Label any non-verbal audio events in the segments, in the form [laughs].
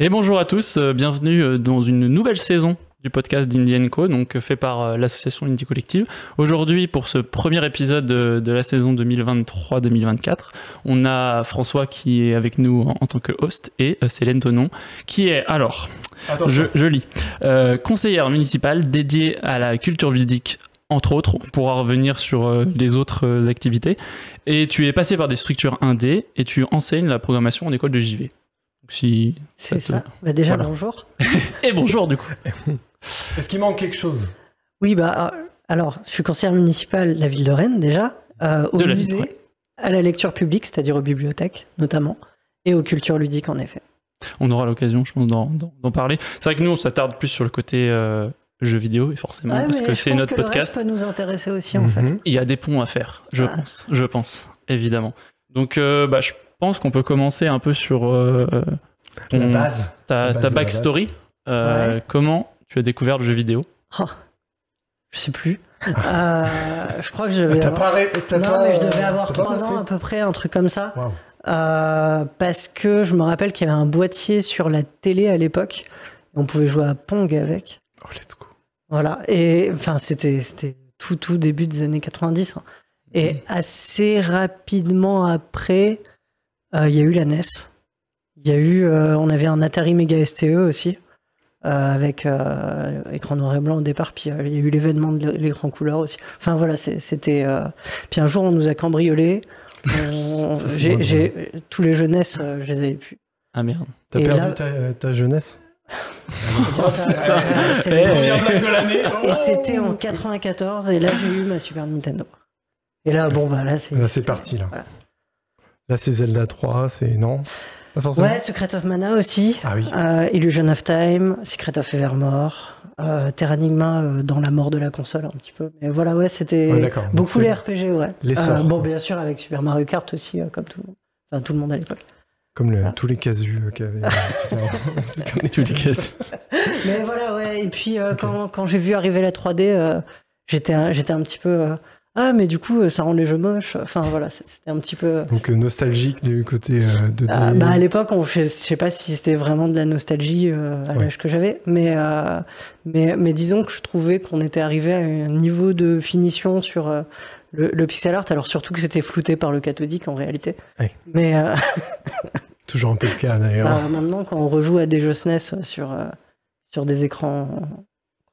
Et bonjour à tous, euh, bienvenue euh, dans une nouvelle saison du podcast d'Indie Co, donc euh, fait par l'association Indie Collective. Aujourd'hui, pour ce premier épisode de, de la saison 2023-2024, on a François qui est avec nous en, en tant que host et Célène Tonon qui est, alors, je, je lis, euh, conseillère municipale dédiée à la culture ludique entre autres, on pourra revenir sur les autres activités. Et tu es passé par des structures indé et tu enseignes la programmation en école de JV. Si C'est te- ça. Bah, déjà, voilà. bonjour. [laughs] Et bonjour du coup. Est-ce qu'il manque quelque chose? Oui, bah, euh, alors, je suis conseillère municipale de la ville de Rennes, déjà, euh, au De la ville, musée, ouais. à la lecture publique, c'est-à-dire aux bibliothèques, notamment, et aux cultures ludiques, en effet. On aura l'occasion, je pense, d'en, parler. C'est vrai que nous, on s'attarde plus sur le côté euh, jeux vidéo, et forcément, Ouais, parce que c'est notre que Le reste podcast. peut nous intéresser aussi, en fait. Mhm. Il y a des ponts à faire, je Ah. pense. Je pense, évidemment. Donc, euh, bah, je pense qu'on peut commencer un peu sur euh, La base. ta, la base ta backstory. Euh, Ouais. Comment tu as découvert le jeu vidéo? Oh, je sais plus. Euh, je crois que je devais T'as avoir... pas, Non, pas- mais je devais avoir t'as pas 3 passé ans à peu près, un truc comme ça. Euh, parce que je me rappelle qu'il y avait un boîtier sur la télé à l'époque. On pouvait jouer à Pong avec. Oh, let's go. Voilà. Et enfin, c'était c'était tout tout début des années 90. hein. Et Mhm. assez rapidement après, euh, il y a eu la NES. Il y a eu, euh, on avait un Atari Mega STE aussi. euh, avec euh, écran noir et blanc au départ, puis euh, il y a eu l'événement de l'écran couleur aussi. Enfin voilà, c'était. euh, Puis un jour, on nous a [laughs] c'est j'ai- j'ai- tous les jeunesses, euh, je les avais plus. Ah merde. T'as perdu là- ta, ta jeunesse? C'est. Et c'était en 94, et là j'ai eu ma Super Nintendo. Et là, bon, bah là c'est. Là, c'est parti, là. Voilà. Là, c'est Zelda 3, c'est. Non? Pas forcément. Ouais, Secret of Mana aussi, Ah oui. euh, Illusion of Time, Secret of Evermore, euh, Terranigma euh, dans la mort de la console un petit peu. Mais voilà, ouais, c'était Ouais, beaucoup les RPG, ouais. l'essor, bon, quoi. bien sûr, avec Super Mario Kart aussi, euh, comme tout le monde. Enfin, tout le monde à l'époque. Comme le- Voilà. tous les casus euh, qu'avait euh, Super, [laughs] Super Tous les cases. [laughs] Mais voilà, ouais. Et puis, euh, quand, quand j'ai vu arriver la 3D, euh, j'étais un, j'étais un petit peu. Euh, ah, mais du coup, euh, ça rend les jeux moches. Enfin, voilà, c'était un petit peu. Donc, euh, nostalgique du côté euh, 2D. Ah, bah, à l'époque, on- je, je sais pas si c'était vraiment de la nostalgie euh, à Ouais. l'âge que j'avais, mais, euh, mais, mais disons que je trouvais qu'on était arrivé à un niveau de finition sur euh, le, le pixel art, alors surtout que c'était flouté par le cathodique en réalité. Ouais. Mais euh, [laughs] [laughs] Toujours un peu le cas, d'ailleurs. bah, maintenant, quand on rejoue à des jeux SNES sur, euh, sur des écrans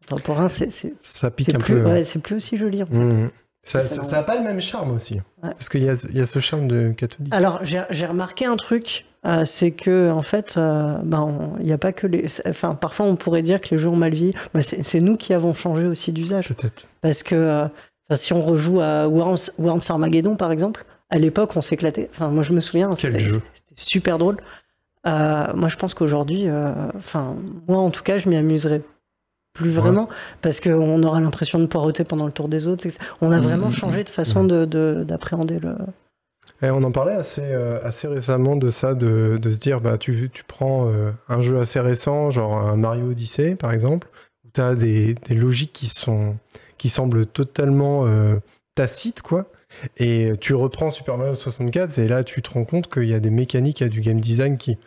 contemporains, c'est Ça pique un plus, peu. ouais, c'est plus aussi joli. en fait. Mhm. Ça, C'est ça, bon. ça a pas le même charme aussi. Ouais. Parce qu'il y a, il y a ce charme de catholique. Alors, j'ai remarqué un truc, euh, c'est que en fait, euh, ben, il n'y a pas que les. Enfin, parfois, on pourrait dire que les jeux ont mal vieilli. mais c'est nous qui avons changé aussi d'usage. Peut-être. Parce que euh, si on rejoue à Worms, Worms Armageddon, par exemple, à l'époque, on s'éclatait. Enfin, moi, je me souviens, Quel c'était jeu. c'était super drôle. Euh, moi, je pense qu'aujourd'hui, euh, enfin, moi, en tout cas, je m'y amuserais plus Ouais. vraiment parce qu'on aura l'impression de poireauter pendant le tour des autres. etc. On a Mhm, vraiment mhm, changé de façon de- de- d'appréhender le. Et on en parlait assez, euh, assez récemment de ça, de, de se dire, bah, tu, tu prends euh, un jeu assez récent, genre un Mario Odyssey par exemple, où tu as des, des logiques qui, sont, qui semblent totalement euh, tacites, quoi. Et tu reprends Super Mario 64, et là tu te rends compte qu'il y a des mécaniques, il y a du game design qui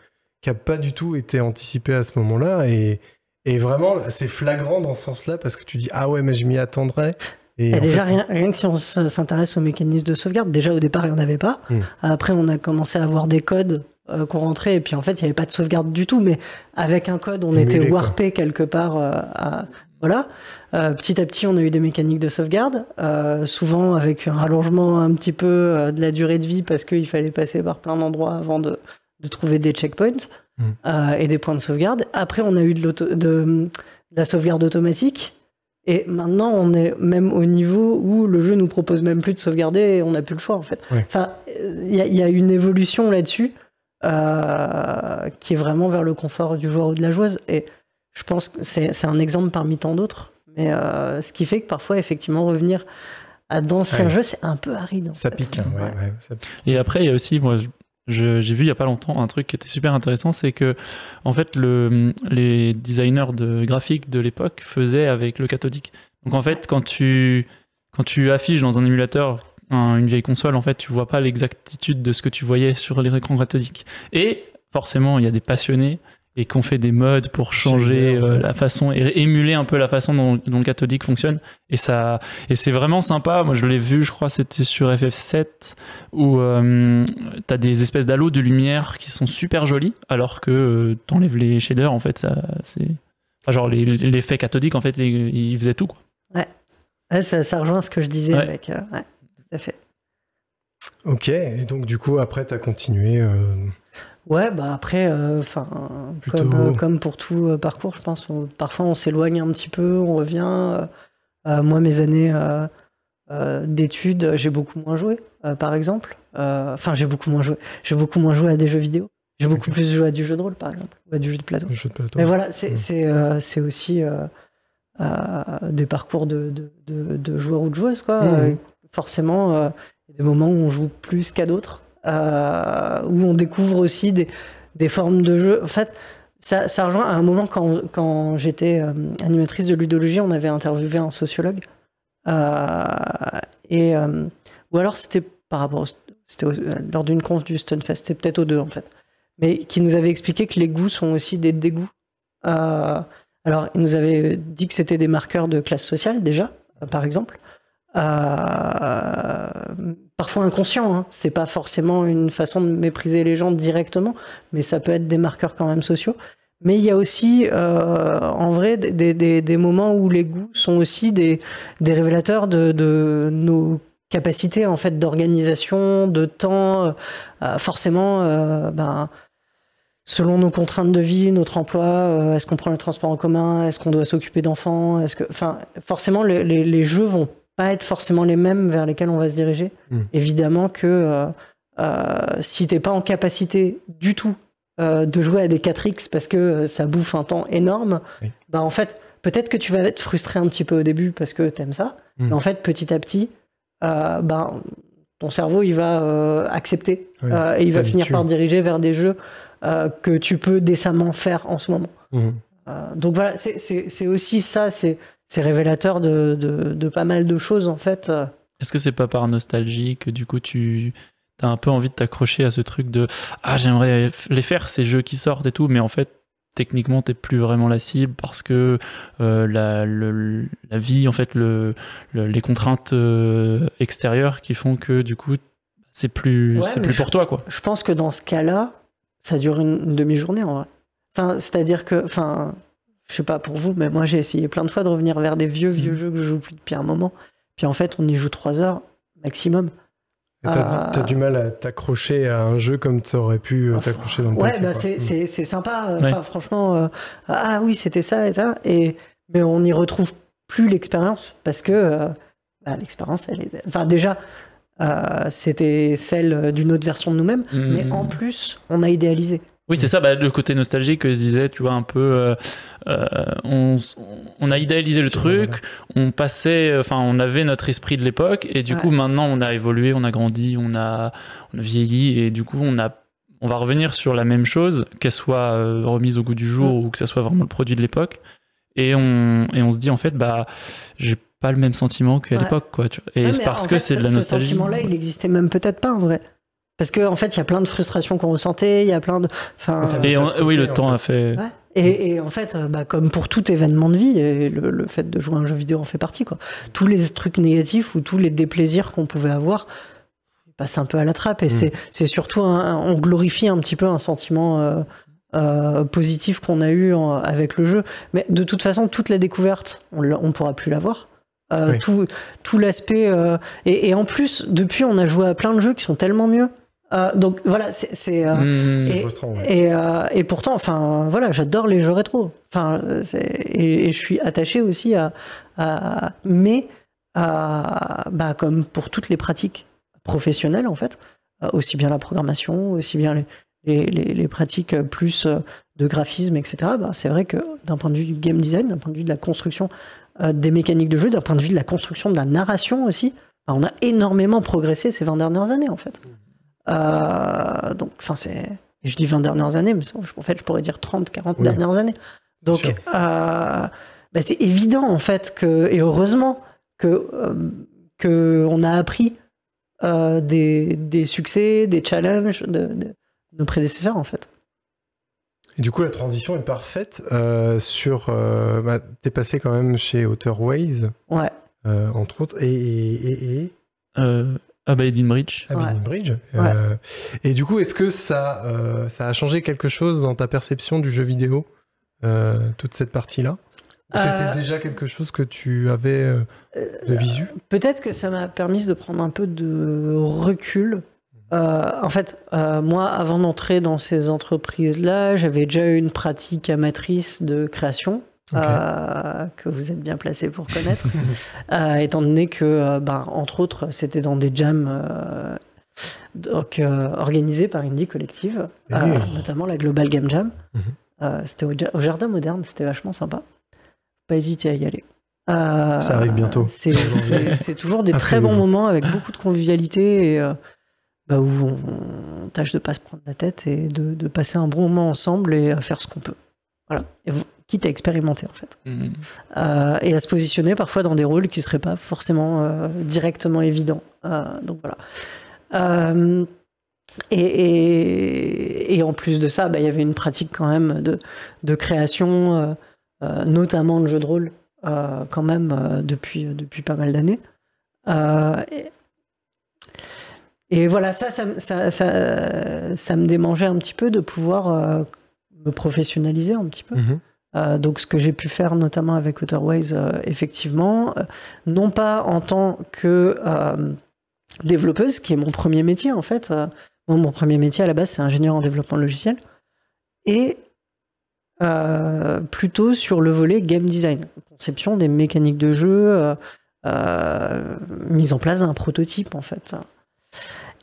n'a pas du tout été anticipé à ce moment-là. Et, et vraiment, c'est flagrant dans ce sens-là, parce que tu dis, ah ouais, mais je m'y attendrai. Et déjà, fait, rien, rien que si on s'intéresse aux mécanismes de sauvegarde, déjà au départ, il n'y en avait pas. Hmm. Après, on a commencé à avoir des codes euh, qu'on rentrait, et puis en fait, il n'y avait pas de sauvegarde du tout, mais avec un code, on Émulé, était quoi. warpé quelque part. euh, à- Voilà. Euh, petit à petit, on a eu des mécaniques de sauvegarde, euh, souvent avec un rallongement un petit peu de la durée de vie, parce qu'il fallait passer par plein d'endroits avant de, de trouver des checkpoints Hmm. euh, et des points de sauvegarde. Après, on a eu de, l'auto- de, de la sauvegarde automatique. Et maintenant, on est même au niveau où le jeu nous propose même plus de sauvegarder et on n'a plus le choix en fait. Enfin, il y, a- il y a une évolution là-dessus euh, qui est vraiment vers le confort du joueur ou de la joueuse. Et je pense que c'est c'est un exemple parmi tant d'autres. Mais euh, ce qui fait que parfois, effectivement, revenir à d'anciens Ouais. jeux, c'est un peu aride. en ça fait. pique, hein, ouais, Ouais. ouais, ça pique. Et après, il y a aussi, moi, j'ai vu il y a pas longtemps un truc qui était super intéressant, c'est que en fait, le, les designers de graphiques de l'époque faisaient avec le cathodique. Donc en fait, quand tu quand tu affiches dans un émulateur un- une vieille console, en fait, tu vois pas l'exactitude de ce que tu voyais sur les écrans cathodiques. Et forcément, il y a des passionnés et qu'on fait des modes pour changer euh, ouais. la façon et émuler un peu la façon dont, dont le cathodique fonctionne. Et ça, et c'est vraiment sympa. Moi, je l'ai vu, je crois, c'était sur FF7 où euh, t'as des espèces d'halos de lumière qui sont super jolis, alors que euh, t'enlèves les shaders, en fait, ça, c'est, enfin, genre les- l'effet cathodique, en fait, les- il faisait tout. Quoi. Ouais, ça, ça rejoint ce que je disais Ouais. avec. euh, ouais, tout à fait. Ok, et donc du coup, après, tu as continué. Ouais, bah après, euh, enfin, comme, euh, comme pour tout euh, parcours, je pense, on- parfois on s'éloigne un petit peu, on revient. euh, moi, mes années d'études, j'ai beaucoup moins joué, par exemple. Enfin, j'ai beaucoup moins joué. J'ai beaucoup moins joué à des jeux vidéo. J'ai beaucoup plus joué à du jeu de rôle, par exemple, ou à du jeu de plateau. jeu de plateau. Mais voilà, c'est aussi des parcours de, de, de- de joueurs ou de joueuses, quoi. Euh, forcément, il y a des moments où on joue plus qu'à d'autres, euh, où on découvre aussi des, des formes de jeu. En fait, ça, ça rejoint à un moment quand, quand j'étais euh, animatrice de ludologie, on avait interviewé un sociologue. Euh, et, ou alors c'était par rapport, c'était lors d'une conf du Stunfest, c'était peut-être aux deux en fait, mais qui nous avait expliqué que les goûts sont aussi des dégoûts. Alors, il nous avait dit que c'était des marqueurs de classe sociale déjà, par exemple. Euh, parfois inconscient, hein. c'était pas forcément une façon de mépriser les gens directement, mais ça peut être des marqueurs quand même sociaux. Mais il y a aussi, euh, en vrai, des, des- moments où les goûts sont aussi des, des révélateurs de, nos capacités en fait d'organisation, de temps. Euh, forcément, ben, selon nos contraintes de vie, notre emploi, est-ce qu'on prend le transport en commun, est-ce qu'on doit s'occuper d'enfants, est-ce que, enfin, forcément, les- les jeux vont pas être forcément les mêmes vers lesquels on va se diriger. Mm. Évidemment que euh, euh, si t'es pas en capacité du tout euh, de jouer à des 4X parce que ça bouffe un temps énorme, Oui. bah en fait, peut-être que tu vas être frustré un petit peu au début parce que t'aimes ça, Mm. mais en fait, petit à petit, euh, ben, ton cerveau, il va euh, accepter Oui, et il va finir par diriger vers des jeux que tu peux décemment faire en ce moment. Euh, donc voilà, c'est aussi ça, c'est c'est révélateur de, de, de pas mal de choses en fait. Est-ce que c'est pas par nostalgie que du coup tu as un peu envie de t'accrocher à ce truc de ah j'aimerais les faire ces jeux qui sortent et tout, mais en fait techniquement t'es plus vraiment la cible parce que euh, la, le- la vie en fait le, le- les contraintes euh, extérieures qui font que du coup c'est plus Ouais, c'est plus je- pour toi quoi. Je pense que dans ce cas-là, ça dure une, une demi-journée en vrai. Enfin, c'est-à-dire que, enfin, je sais pas pour vous, mais moi j'ai essayé plein de fois de revenir vers des vieux, vieux Mhm. jeux que je joue plus depuis un moment. Puis en fait, on y joue trois heures maximum. Et T'as t'as du mal à t'accrocher à un jeu comme tu aurais pu euh, t'accrocher dans le Ouais, passé, bah quoi. c'est, c'est, c'est sympa. euh, Ouais. Franchement, euh, ah oui, c'était ça et ça. Et, mais on n'y retrouve plus l'expérience parce que euh, bah, l'expérience, elle est. Enfin, déjà, euh, c'était celle d'une autre version de nous-mêmes, mais Mhm. en plus, on a idéalisé. Oui, c'est ça, bah, le côté nostalgique que je disais, tu vois, un peu. euh, euh, on, on a idéalisé le truc, vrai, on passait, enfin, on avait notre esprit de l'époque, et du Ouais. coup, maintenant, on a évolué, on a grandi, on a, on a vieilli, et du coup, on a. On va revenir sur la même chose, qu'elle soit euh, remise au goût du jour ou que ça soit vraiment le produit de l'époque. Et on, et on se dit, en fait, bah, j'ai pas le même sentiment qu'à Ouais. l'époque, quoi. tu vois. Et mais parce en que c'est de ce- la Ce nostalgie. sentiment-là, il existait même peut-être pas en vrai. Parce qu'en en fait, il y a plein de frustrations qu'on ressentait, il y a plein de. Enfin, Et on- côté, oui, le temps fait. a fait. Ouais. Et, et en fait, euh, bah, comme pour tout événement de vie, et le, le fait de jouer à un jeu vidéo en fait partie. Quoi. Tous les trucs négatifs ou tous les déplaisirs qu'on pouvait avoir passent un peu à la trappe. Et Mm. c'est, surtout, un- on glorifie un petit peu un sentiment euh, euh, positif qu'on a eu en- avec le jeu. Mais de toute façon, toute la découverte, on ne pourra plus l'avoir. Euh, Oui. tout, tout l'aspect. euh, et, et en plus, depuis, on a joué à plein de jeux qui sont tellement mieux. Euh, donc voilà, c'est. euh, Mhm. C'est et- frustrant, ouais. et, euh, et pourtant, enfin, voilà, j'adore les jeux rétro. Enfin, et, et je suis attaché aussi à, à- mais à- bah, comme pour toutes les pratiques professionnelles en fait, aussi bien la programmation, aussi bien les, les, les- les pratiques plus de graphisme, etc. Bah, c'est vrai que d'un point de vue du game design, d'un point de vue de la construction des mécaniques de jeu, d'un point de vue de la construction de la narration aussi, bah, on a énormément progressé ces 20 dernières années en fait. Euh, donc, enfin, c'est. Je dis 20 dernières années, mais en fait, je pourrais dire 30, 40 Oui. dernières années. Donc, euh, bah, c'est évident, en fait, que, et heureusement, que, euh, que on a appris euh, des, des succès, des challenges de, de nos prédécesseurs, en fait. Et du coup, la transition est parfaite euh, sur. Euh, bah, T'es passé quand même chez Ouais. euh, entre autres, et, et, et, et? Euh, Abide in Bridge. Abidin Bridge. Ouais. Euh, et du coup, est-ce que ça, euh, ça a changé quelque chose dans ta perception du jeu vidéo, euh, toute cette partie-là? Ou C'était Euh, déjà quelque chose que tu avais euh, de visu? Peut-être que ça m'a permis de prendre un peu de recul. Euh, en fait, euh, moi, avant d'entrer dans ces entreprises-là, j'avais déjà eu une pratique amatrice de création. Euh, que vous êtes bien placé pour connaître, [laughs] Euh, étant donné que, euh, ben, entre autres, c'était dans des jams donc, organisés par Indie Collective, oui. notamment la Global Game Jam. Mhm. C'était au, ja- au Jardin Moderne, c'était vachement sympa. Pas hésiter à y aller. Ça arrive bientôt. C'est, toujours des très Inscrivez-vous. bons moments avec beaucoup de convivialité et bah, où on, on tâche de pas se prendre la tête et de, de passer un bon moment ensemble et à faire ce qu'on peut. Voilà. Et vous- quitte à expérimenter en fait. Mhm. Euh, et à se positionner parfois dans des rôles qui seraient pas forcément euh, directement évidents. Euh, donc voilà. Et, et- et en plus de ça, bah, il y avait une pratique quand même de, de création, notamment de jeux de rôle, quand même depuis, depuis pas mal d'années. Et, et voilà, ça ça, me- ça, ça, ça me démangeait un petit peu de pouvoir me professionnaliser un petit peu. Mhm. Euh, donc ce que j'ai pu faire notamment avec Waterways, euh, effectivement, euh, non pas en tant que euh, développeuse, qui est mon premier métier en fait. Mon premier métier à la base, c'est ingénieur en développement logiciel, et plutôt sur le volet game design, conception des mécaniques de jeu, mise en place d'un prototype en fait.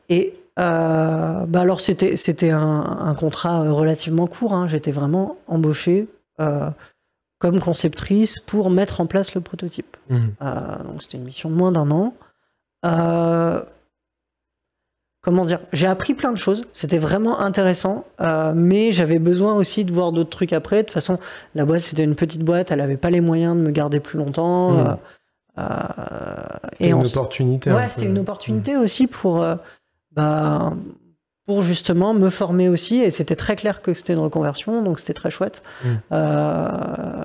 Et bah alors c'était c'était un, contrat relativement court. hein. J'étais vraiment embauchée euh, comme conceptrice pour mettre en place le prototype. Mhm. Euh, donc c'était une mission de moins d'un an. Euh, comment dire J'ai appris plein de choses. C'était vraiment intéressant, euh, mais j'avais besoin aussi de voir d'autres trucs après. De toute façon, la boîte c'était une petite boîte, elle n'avait pas les moyens de me garder plus longtemps. Euh, euh, C'était une en- opportunité. un Ouais, c'était une opportunité aussi pour, euh, bah, pour justement me former aussi. Et c'était très clair que c'était une reconversion, donc c'était très chouette. Mm. Euh,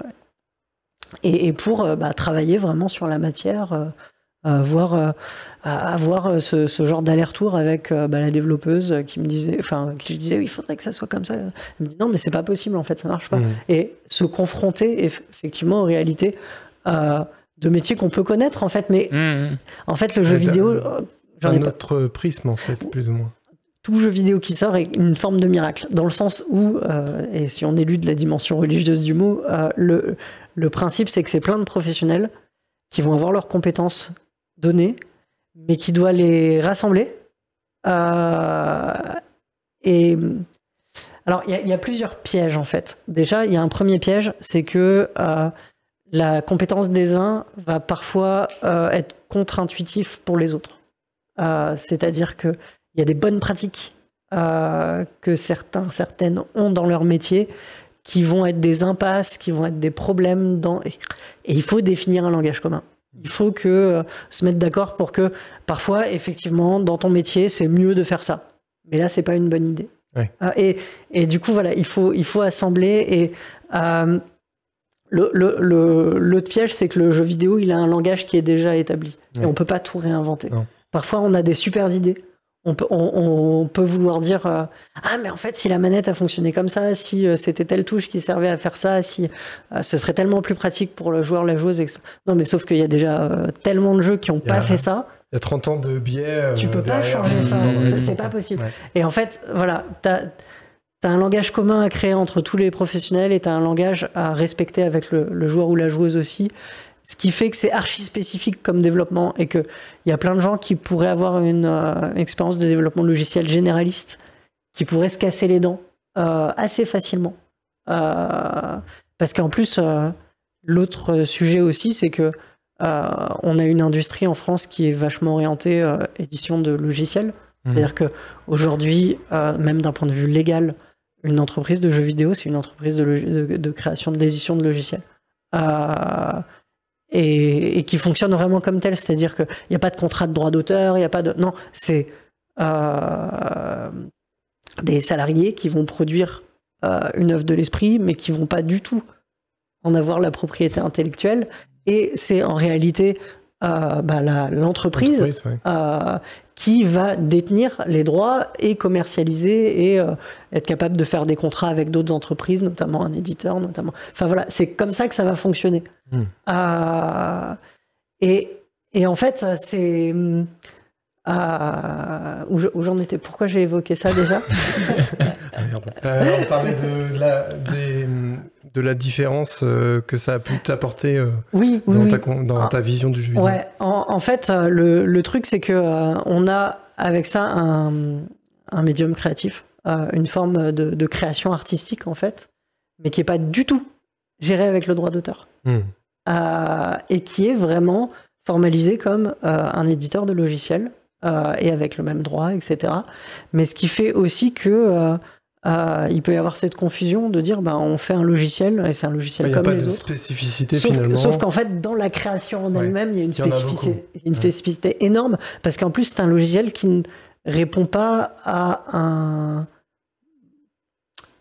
et, et pour euh, bah, travailler vraiment sur la matière, euh, voir, euh, avoir ce, ce genre d'aller-retour avec bah, la développeuse qui me disait, enfin, qui je disais, oui, il faudrait que ça soit comme ça. Elle me dit, non, mais c'est pas possible, en fait, ça marche pas Mhm. et se confronter eff- effectivement aux réalités de métiers qu'on peut connaître en fait mais Mhm. en fait le jeu vidéo j'en ai Un pas autre prisme, en fait, plus ou moins. Tout jeu vidéo qui sort est une forme de miracle dans le sens où euh, et si on élude la dimension religieuse du mot euh, le, principe c'est que c'est plein de professionnels qui vont avoir leurs compétences données mais qui doivent les rassembler Euh, et alors il y, a- plusieurs pièges en fait. Déjà il y a un premier piège c'est que la compétence des uns va parfois être contre-intuitif pour les autres. C'est-à-dire que il y a des bonnes pratiques euh, que certains, certaines ont dans leur métier qui vont être des impasses, qui vont être des problèmes dans. Et, il faut définir un langage commun. Il faut que euh, se mettre d'accord pour que parfois, effectivement, dans ton métier, c'est mieux de faire ça. Mais là, c'est pas une bonne idée. Ouais. Euh, et, et du coup, voilà, il faut, il faut assembler. Et le, le, le- l'autre piège, c'est que le jeu vidéo, il a un langage qui est déjà établi. Ouais. Et on peut pas tout réinventer. Non. Parfois, on a des super idées. On peut, on, on peut vouloir dire euh, Ah, mais en fait, si la manette a fonctionné comme ça, si euh, c'était telle touche qui servait à faire ça, si euh, ce serait tellement plus pratique pour le joueur, la joueuse. et que ça- Non, mais sauf qu'il y a déjà tellement de jeux qui n'ont pas fait ça. Il y a 30 ans de biais. Tu peux pas changer ça. C'est- pas possible. Ouais. Et en fait, voilà, t'as as un langage commun à créer entre tous les professionnels et t'as un langage à respecter avec le, le joueur ou la joueuse aussi. Ce qui fait que c'est archi spécifique comme développement et qu'il y a plein de gens qui pourraient avoir une euh, expérience de développement logiciel généraliste qui pourraient se casser les dents euh, assez facilement. Euh, parce qu'en plus, l'autre sujet aussi, c'est que on a une industrie en France qui est vachement orientée édition de logiciels. Mhm. C'est-à-dire que aujourd'hui, euh, même d'un point de vue légal, une entreprise de jeux vidéo, c'est une entreprise de, de- de création de l'édition de logiciels. Euh, et, et qui fonctionne vraiment comme tel, c'est-à-dire qu'il n'y a pas de contrat de droit d'auteur, il n'y a pas de... Non, c'est euh, des salariés qui vont produire euh, une œuvre de l'esprit, mais qui vont pas du tout en avoir la propriété intellectuelle. Et c'est en réalité euh, bah, l'entreprise ouais. Qui va détenir les droits et commercialiser et euh, être capable de faire des contrats avec d'autres entreprises, notamment un éditeur, notamment. Enfin voilà, c'est comme ça que ça va fonctionner. Hmm. Euh, et, et en fait, c'est euh, où je- où j'en étais? Pourquoi j'ai évoqué ça déjà? [laughs] Euh, on parlait de, de la, des- de la différence euh, que ça a pu t'apporter euh, Oui, dans, oui. ta, dans Ah. ta vision du jeu vidéo? Ouais, en, en fait, euh, le, le truc, c'est que euh, on a avec ça un, un médium créatif, une forme de, de création artistique, en fait, mais qui est pas du tout gérée avec le droit d'auteur. Hmm. Et qui est vraiment formalisé comme un éditeur de logiciels euh, et avec le même droit, etc. Mais ce qui fait aussi que euh, il peut y avoir cette confusion de dire ben, on fait un logiciel et c'est un logiciel Il n'y a comme pas les de autres. spécificité Sauf, finalement. sauf qu'en fait, dans la création en Ouais. elle-même, il y a une y a spécificité, Ouais. énorme, parce qu'en plus, c'est un logiciel qui ne répond pas à un.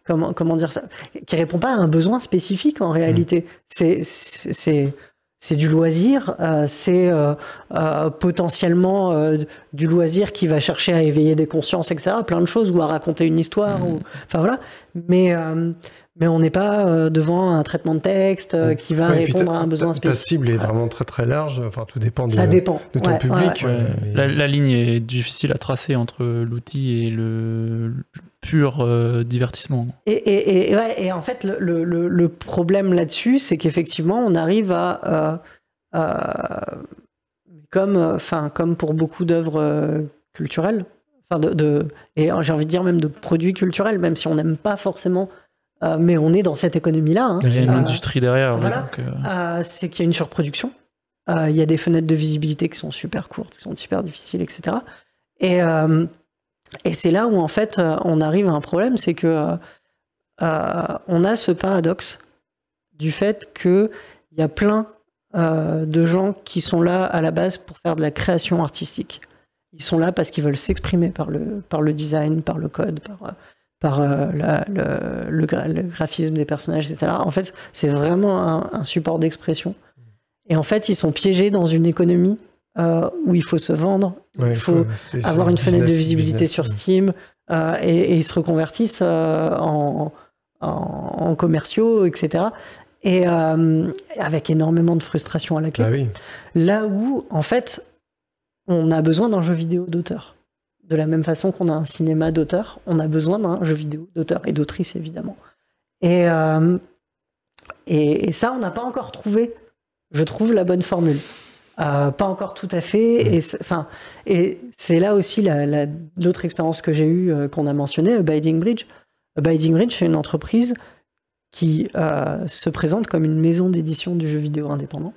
Comment, comment dire ça? Qui répond pas à un besoin spécifique en réalité. C'est- C'est. C'est- du loisir, euh, c'est euh, euh, potentiellement euh, du loisir qui va chercher à éveiller des consciences, etc. Plein de choses, ou à raconter une histoire, ou, enfin voilà. Mais, euh, mais on n'est pas euh, devant un traitement de texte euh, qui va Ouais, répondre à un besoin ta- Ta spécifique. cible est vraiment très très large. Enfin, tout dépend de, Ça dépend. de ton Ouais, public. ouais. Ouais, euh, mais- la, la ligne est difficile à tracer entre l'outil et le, pur euh, divertissement. Et, et, et, ouais, et en fait, le, le- problème là-dessus, c'est qu'effectivement, on arrive à. euh, euh, comme, euh, enfin, comme pour beaucoup d'œuvres euh, culturelles, enfin de, de- et j'ai envie de dire même de produits culturels, même si on n'aime pas forcément, euh, mais on est dans cette économie-là. hein. Il y a une Euh, industrie derrière. voilà. euh, c'est qu'il y a une surproduction. Il y a des fenêtres de visibilité qui sont super courtes, qui sont super difficiles, etc. Et, et c'est là où, en fait, on arrive à un problème, c'est que on a ce paradoxe du fait qu'il y a plein de gens qui sont là à la base pour faire de la création artistique. Ils sont là parce qu'ils veulent s'exprimer par le, par le design, par le code, par, par euh, la- le, le gra- le graphisme des personnages, etc. En fait, c'est vraiment un, un support d'expression. Et en fait, ils sont piégés dans une économie euh, où il faut se vendre, Ouais, il faut avoir une fenêtre de visibilité business. sur Steam, euh, et, et ils se reconvertissent en, en, en commerciaux, etc. Et avec énormément de frustration à la clé. Ah oui. Là où, en fait, on a besoin d'un jeu vidéo d'auteur. De la même façon qu'on a un cinéma d'auteur, on a besoin d'un jeu vidéo d'auteur et d'autrice, évidemment. Et, euh, et, et ça, on n'a pas encore trouvé, je trouve, la bonne formule. Euh, pas encore tout à fait. Et c'est- Enfin, et c'est là aussi la- la- l'autre expérience que j'ai eue, euh, qu'on a mentionné, Abiding Bridge. Abiding Bridge, c'est une entreprise qui se présente comme une maison d'édition du jeu vidéo indépendant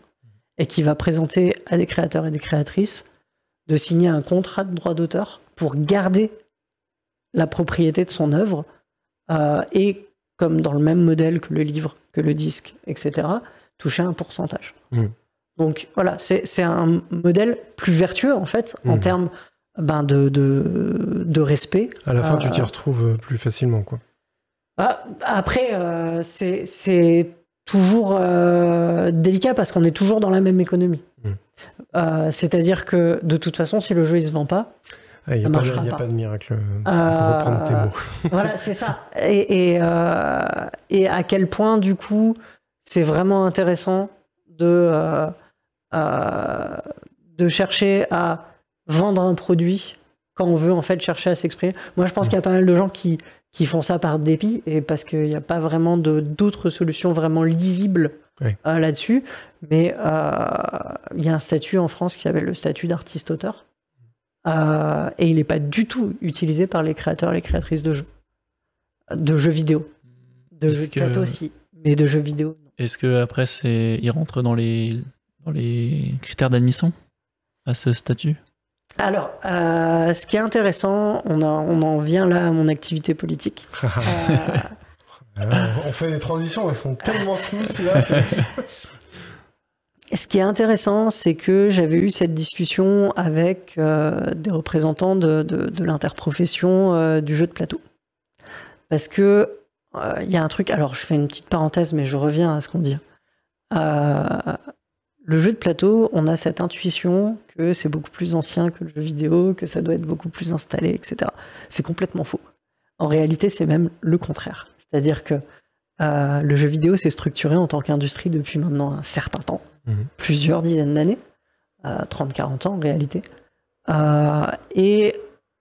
et qui va présenter à des créateurs et des créatrices de signer un contrat de droit d'auteur pour garder la propriété de son œuvre euh, et, comme dans le même modèle que le livre, que le disque, etc., toucher un pourcentage. Mm. Donc voilà, c'est un modèle plus vertueux en fait en Mm. termes ben, de, de, de respect. À la fin, tu Euh, t'y retrouves plus facilement, quoi. ah, après, euh, c'est- toujours euh, délicat parce qu'on est toujours dans la même économie. Mm. Euh, C'est-à-dire que de toute façon, si le jeu il se vend pas, Il n'y ça a, pas de- marchera y a pas. pas de miracle, euh, Euh, pour reprendre tes mots. [laughs] voilà, c'est ça. Et, et, euh, et à quel point, du coup, c'est vraiment intéressant de, euh, euh, de chercher à vendre un produit quand on veut en fait chercher à s'exprimer. Moi, je pense qu'il y a pas mal de gens qui, qui font ça par dépit et parce qu'il n'y a pas vraiment d'autres solutions vraiment lisibles euh, là-dessus. Mais euh, il y a un statut en France qui s'appelle le statut d'artiste-auteur. Euh, et il n'est pas du tout utilisé par les créateurs et les créatrices de jeux. De jeux vidéo. De jeux de plateau aussi. Mais de jeux vidéo. Est-ce que après c'est, il rentre dans les dans les critères d'admission à ce statut? Alors, euh, ce qui est intéressant, on, a- on en vient là à mon activité politique. [laughs] Euh, Alors, on fait des transitions, elles sont tellement smooth là. [laughs] Ce qui est intéressant, c'est que j'avais eu cette discussion avec euh, des représentants de, l'interprofession euh, du jeu de plateau. Parce que, euh, il y a un truc. Alors, je fais une petite parenthèse, mais je reviens à ce qu'on dit. Euh, le jeu de plateau, on a cette intuition que c'est beaucoup plus ancien que le jeu vidéo, que ça doit être beaucoup plus installé, etc. C'est complètement faux. En réalité, c'est même le contraire. C'est-à-dire que euh, le jeu vidéo s'est structuré en tant qu'industrie depuis maintenant un certain temps, Mhm. plusieurs dizaines d'années, 30-40 ans en réalité. Euh, et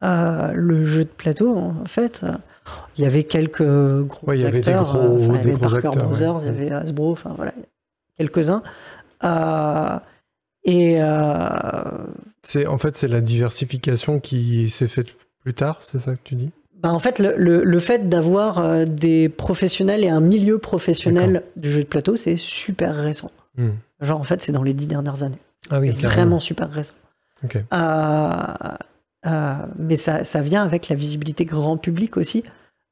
euh, le jeu de plateau, en fait, euh, il y avait quelques gros Ouais, il y avait des acteurs. gros- euh, enfin, il y avait gros Parker acteurs, Brothers, ouais. il y avait Hasbro, enfin voilà, quelques-uns. Euh, et euh, C'est en fait c'est la diversification qui s'est faite plus tard, c'est ça que tu dis? Bah, en fait, le, le- le fait d'avoir euh, des professionnels et un milieu professionnel du jeu de plateau, c'est super récent. Hmm. Genre, en fait, c'est dans les dix dernières années. Ah oui, c'est vraiment super récent. Euh, euh, mais ça, ça vient avec la visibilité grand public aussi.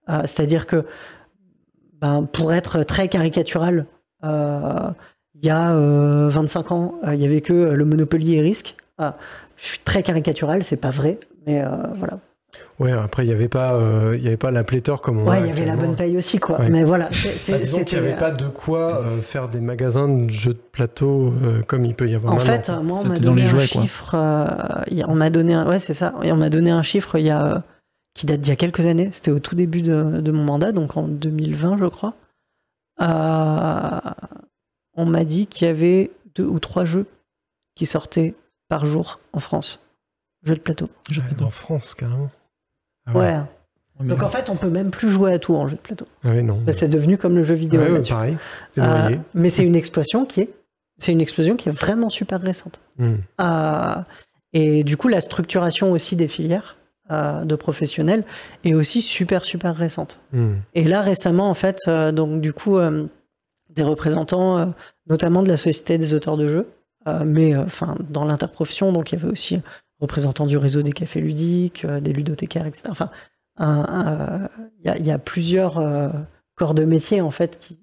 Euh, C'est-à-dire que, ben, pour être très caricatural, euh, il y a euh, 25 ans, il y avait que le Monopoly et Risque. Ah, je suis très caricatural, c'est pas vrai, mais voilà. Ouais, après il y avait pas euh, il y avait pas la pléthore comme on Ouais, il y avait la bonne paye aussi, quoi. Ouais. Mais voilà, c'est- c'est- Bah, disons qu'il n'y c'était- avait pas de quoi euh, faire des magasins de jeux de plateau euh, comme il peut y avoir En maintenant. fait, quoi. moi, on C'était m'a dans donné les un jouets, quoi. chiffre. euh, on m'a donné un, ouais, c'est ça. Et on m'a donné un chiffre il y a, euh, qui date d'il y a quelques années. C'était au tout début de, de mon mandat, donc en 2020, je crois. Euh, on m'a dit qu'il y avait deux ou trois jeux qui sortaient par jour en France. Jeux de plateau. Je- Ouais, en France carrément. Ah Ouais. Mais Donc en fait, on peut même plus jouer à tout en jeu de plateau. Ah ouais, non. Bah, c'est devenu comme le jeu vidéo. Ouais, pareil. Euh, mais c'est une explosion qui est, c'est une explosion qui est vraiment super récente. Hmm. Euh, et du coup, la structuration aussi des filières euh, de professionnels est aussi super, super récente. Hmm. Et là, récemment, en fait, donc du coup, des représentants, notamment de la Société des auteurs de jeux, mais enfin dans l'interprofession, donc il y avait aussi représentants du réseau des cafés ludiques, euh, des ludothécaires, etc. Enfin, il y, a- il y a plusieurs euh, corps de métier en fait qui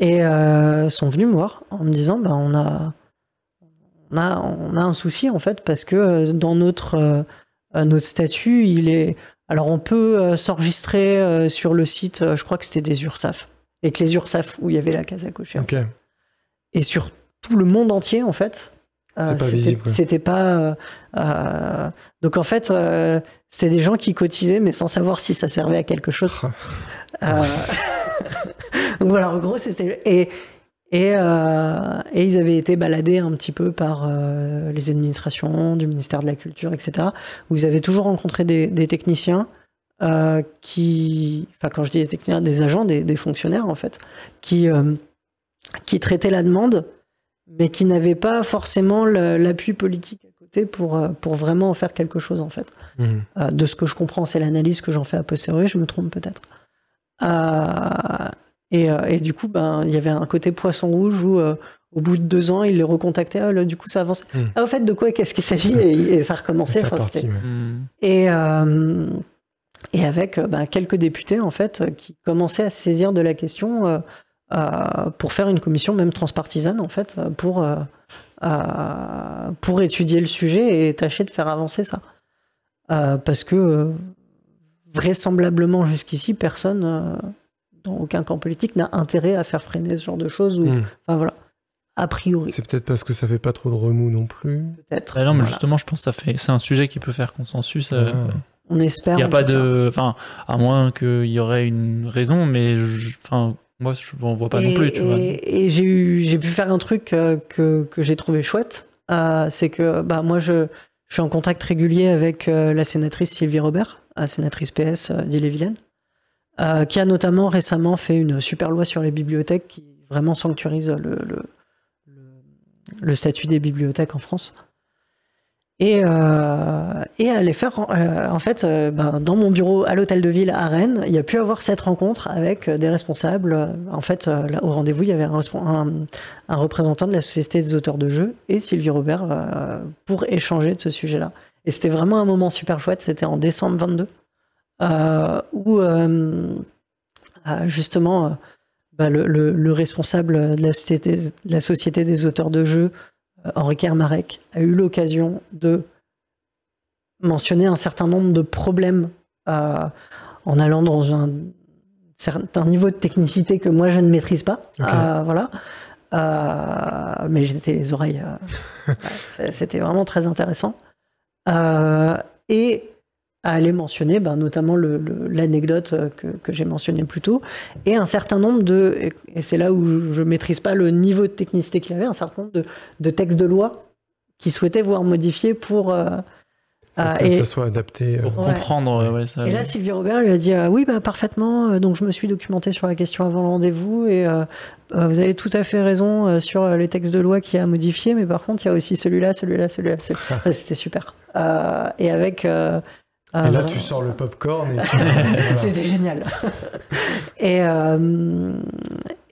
et euh, sont venus me voir en me disant, ben on a on a, on a un souci en fait parce que dans notre, notre statut, il est. Alors on peut s'enregistrer sur le site, je crois que c'était des URSAF, et que les URSAF où il y avait la case à cocher. Et sur tout le monde entier en fait. Euh, pas c'était-. C'était pas. euh, euh, donc en fait, euh, c'était des gens qui cotisaient mais sans savoir si ça servait à quelque chose. Euh, [laughs] Donc voilà, en gros, c'était. Et, et, euh, et ils avaient été baladés un petit peu par euh, les administrations du ministère de la Culture, etc., où ils avaient toujours rencontré des, des techniciens euh, qui. Enfin, quand je dis des techniciens, des agents, des, des fonctionnaires, en fait, qui, euh, qui traitaient la demande, mais qui n'avaient pas forcément l'appui politique à côté pour, euh, pour vraiment en faire quelque chose, en fait. Hmm. Euh, de ce que je comprends, c'est l'analyse que j'en fais a posteriori, je me trompe peut-être. Euh, et, et du coup, ben, il y avait un côté poisson rouge où, euh, au bout de deux ans, il les recontactait. Ah, là, du coup, ça avance. Hmm. Ah, au fait, de quoi Qu'est-ce qu'il s'agit? Et, et ça recommençait. C'est Enfin, parti. c'était- ouais. Hmm. et, et avec ben, quelques députés, en fait, qui commençaient à se saisir de la question pour faire une commission, même transpartisane, en fait, euh, pour, euh, euh, pour étudier le sujet et tâcher de faire avancer ça. Euh, parce que euh, vraisemblablement jusqu'ici, personne, euh, dans aucun camp politique, n'a intérêt à faire freiner ce genre de choses. Ou, Hmm. Enfin voilà, a priori, C'est peut-être parce que ça fait pas trop de remous non plus. peut-être. Bah non, mais Voilà. justement, je pense que ça fait, c'est un sujet qui peut faire consensus. euh, Ah. On espère. Il n'y a pas de. Enfin, à moins qu'il y aurait une raison, mais je- enfin, moi, je n'en vois pas non et, plus, tu vois. et- et j'ai eu, j'ai pu faire un truc euh, que, que j'ai trouvé chouette. euh, c'est que bah, moi, je, je suis en contact régulier avec euh, la sénatrice Sylvie Robert, la sénatrice PS d'Ille-et-Vilaine, qui a notamment récemment fait une super loi sur les bibliothèques qui vraiment sanctuarise le, le, le- le statut des bibliothèques en France. Et, euh, et aller faire, euh, en fait, euh, ben, dans mon bureau à l'hôtel de ville à Rennes, il y a pu avoir cette rencontre avec euh, des responsables. En fait, euh, là, au rendez-vous, il y avait un, un- un représentant de la Société des auteurs de jeux et Sylvie Robert euh, pour échanger de ce sujet-là. Et c'était vraiment un moment super chouette. C'était en décembre 22, euh, où justement bah, le, le- le responsable de la Société, des auteurs de jeux, Henri Kermarek, a eu l'occasion de mentionner un certain nombre de problèmes euh, en allant dans un certain niveau de technicité que moi je ne maîtrise pas. Euh, voilà. Euh, mais j'étais les oreilles. euh, [laughs] ouais, C'était vraiment très intéressant. Euh, et à aller mentionner ben, notamment le- le- l'anecdote euh, que, que j'ai mentionnée plus tôt, et un certain nombre de, et- c'est là où je ne maîtrise pas le niveau de technicité qu'il avait, un certain nombre de, de textes de loi qu'il souhaitait voir modifiés pour... euh, Pour euh, que et, ça soit adapté. euh, Pour Ouais. comprendre, ouais, ouais, ça. et là, Sylvie Robert lui a dit euh, Oui, bah, parfaitement. euh, donc, je me suis documenté sur la question avant le rendez-vous. Et euh, vous avez tout à fait raison euh, sur les textes de loi qui a modifié. Mais par contre, il y a aussi celui-là, celui-là, celui-là. celui- Enfin, C'était super. Euh, et avec. Euh, Et euh, là, vraiment- tu sors le popcorn et tu- [laughs] voilà. C'était génial. [laughs] et, euh,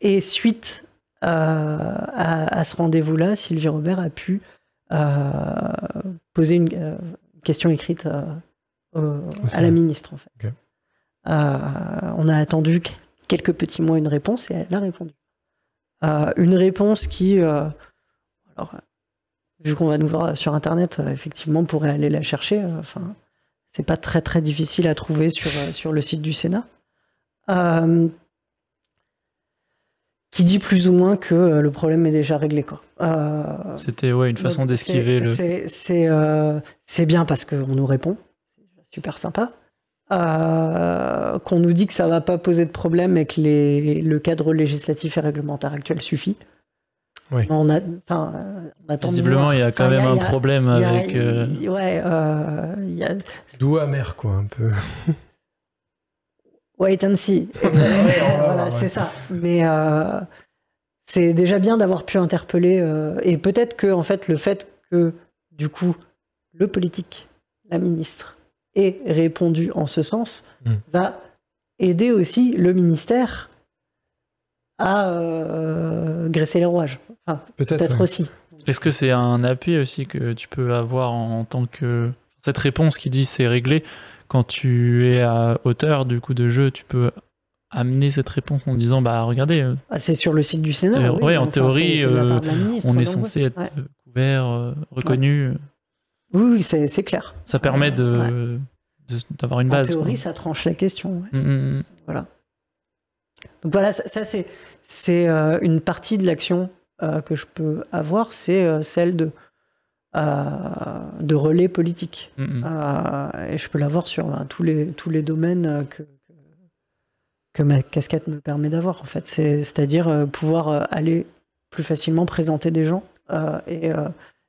et suite euh, à, à ce rendez-vous-là, Sylvie Robert a pu euh, poser une euh, question écrite euh, à la ministre. En fait. Euh, on a attendu qu- quelques petits mois une réponse et elle a répondu. Euh, une réponse qui, euh, alors, euh, vu qu'on va nous voir sur Internet, euh, effectivement, on pourrait aller la chercher. euh, Enfin, c'est pas très très difficile à trouver sur, euh, sur le site du Sénat. Euh, qui dit plus ou moins que euh, le problème est déjà réglé. Quoi. Euh, C'était ouais, une façon d'esquiver le. C'est c'est, euh, c'est bien parce qu'on nous répond, c'est super sympa. Euh, qu'on nous dit que ça va pas poser de problème et que les, le cadre législatif et réglementaire actuel suffit. Oui. On a, enfin, euh, on attend de Visiblement, il y a quand Enfin, même a- un a- problème a- avec. euh, il- Ouais, euh, il y a Doux amer, quoi, un peu. wait and see. [laughs] voilà, ouais. c'est ça. Mais euh, c'est déjà bien d'avoir pu interpeller. euh, et peut-être que, en fait, le fait que, du coup, le politique, la ministre, ait répondu en ce sens, Mm. va aider aussi le ministère à euh, graisser les rouages. Enfin, Peut-être. peut-être ouais. aussi. Est-ce que c'est un appui aussi que tu peux avoir en tant que. Cette réponse qui dit c'est réglé, quand tu es à hauteur du coup de jeu, tu peux amener cette réponse en disant bah regardez, euh, Ah, c'est sur le site du Sénat. Oui, ouais, en enfin, théorie, euh, ministre, on est censé ouais. être Ouais. couvert, euh, reconnu. Oui, oui, c'est c'est clair. Ça permet de Ouais. de- d'avoir une En base. théorie, quoi. ça tranche la question. ouais. Mm, mm, mm. Donc voilà, ça, ça, c'est c'est euh, une partie de l'action euh, que je peux avoir, c'est euh, celle de euh, de relais politique. Mm, mm. Euh, et je peux l'avoir sur ben, tous les tous les domaines euh, que que, que ma casquette me permet d'avoir. En fait, c'est c'est-à-dire euh, pouvoir euh, aller plus facilement présenter des gens euh, et euh,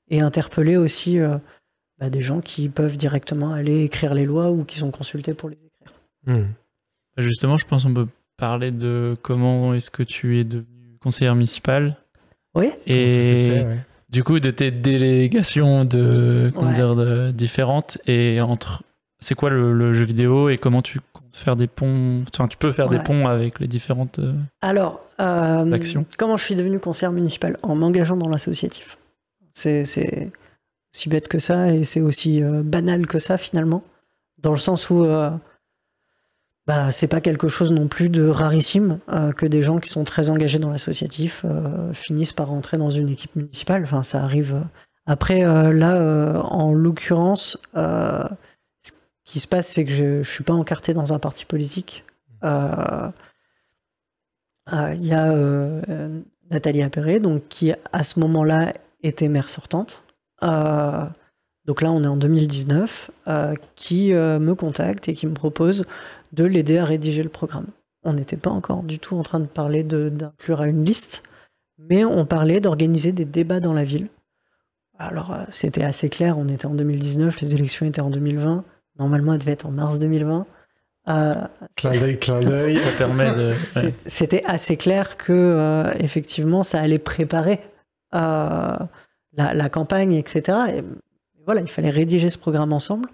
et interpeller aussi euh, bah, des gens qui peuvent directement aller écrire les lois ou qui sont consultés pour les écrire. Hmm. Justement, je pense qu'on peut parler de comment est-ce que tu es devenu conseillère municipale Oui. Et fait, ouais. du coup de tes délégations de comment Ouais. dire de, différentes et entre c'est quoi le, le jeu vidéo et comment tu comptes faire des ponts enfin tu peux faire des ponts avec les différentes euh, Alors, euh, comment je suis devenu conseillère municipale? En m'engageant dans l'associatif. C'est c'est aussi bête que ça et c'est aussi euh, banal que ça finalement, dans le sens où euh, bah, c'est pas quelque chose non plus de rarissime euh, que des gens qui sont très engagés dans l'associatif euh, finissent par rentrer dans une équipe municipale. Ça arrive. euh. Après, là, en l'occurrence, ce qui se passe, c'est que je, je suis pas encarté dans un parti politique. Il y a Nathalie Appéré, donc, qui à ce moment-là était maire sortante. Donc là, on est en 2019, euh, qui euh, me contacte et qui me propose de l'aider à rédiger le programme. On n'était pas encore du tout en train de parler de- d'inclure à une liste, mais on parlait d'organiser des débats dans la ville. Alors, euh, c'était assez clair, on était en 2019, les élections étaient en 2020. Normalement, elles devaient être en mars 2020. Euh, Clin d'œil, clin d'œil. ça permet de [laughs] ouais. C'était assez clair que euh, effectivement ça allait préparer euh, la, la campagne, etc. Et voilà, il fallait rédiger ce programme ensemble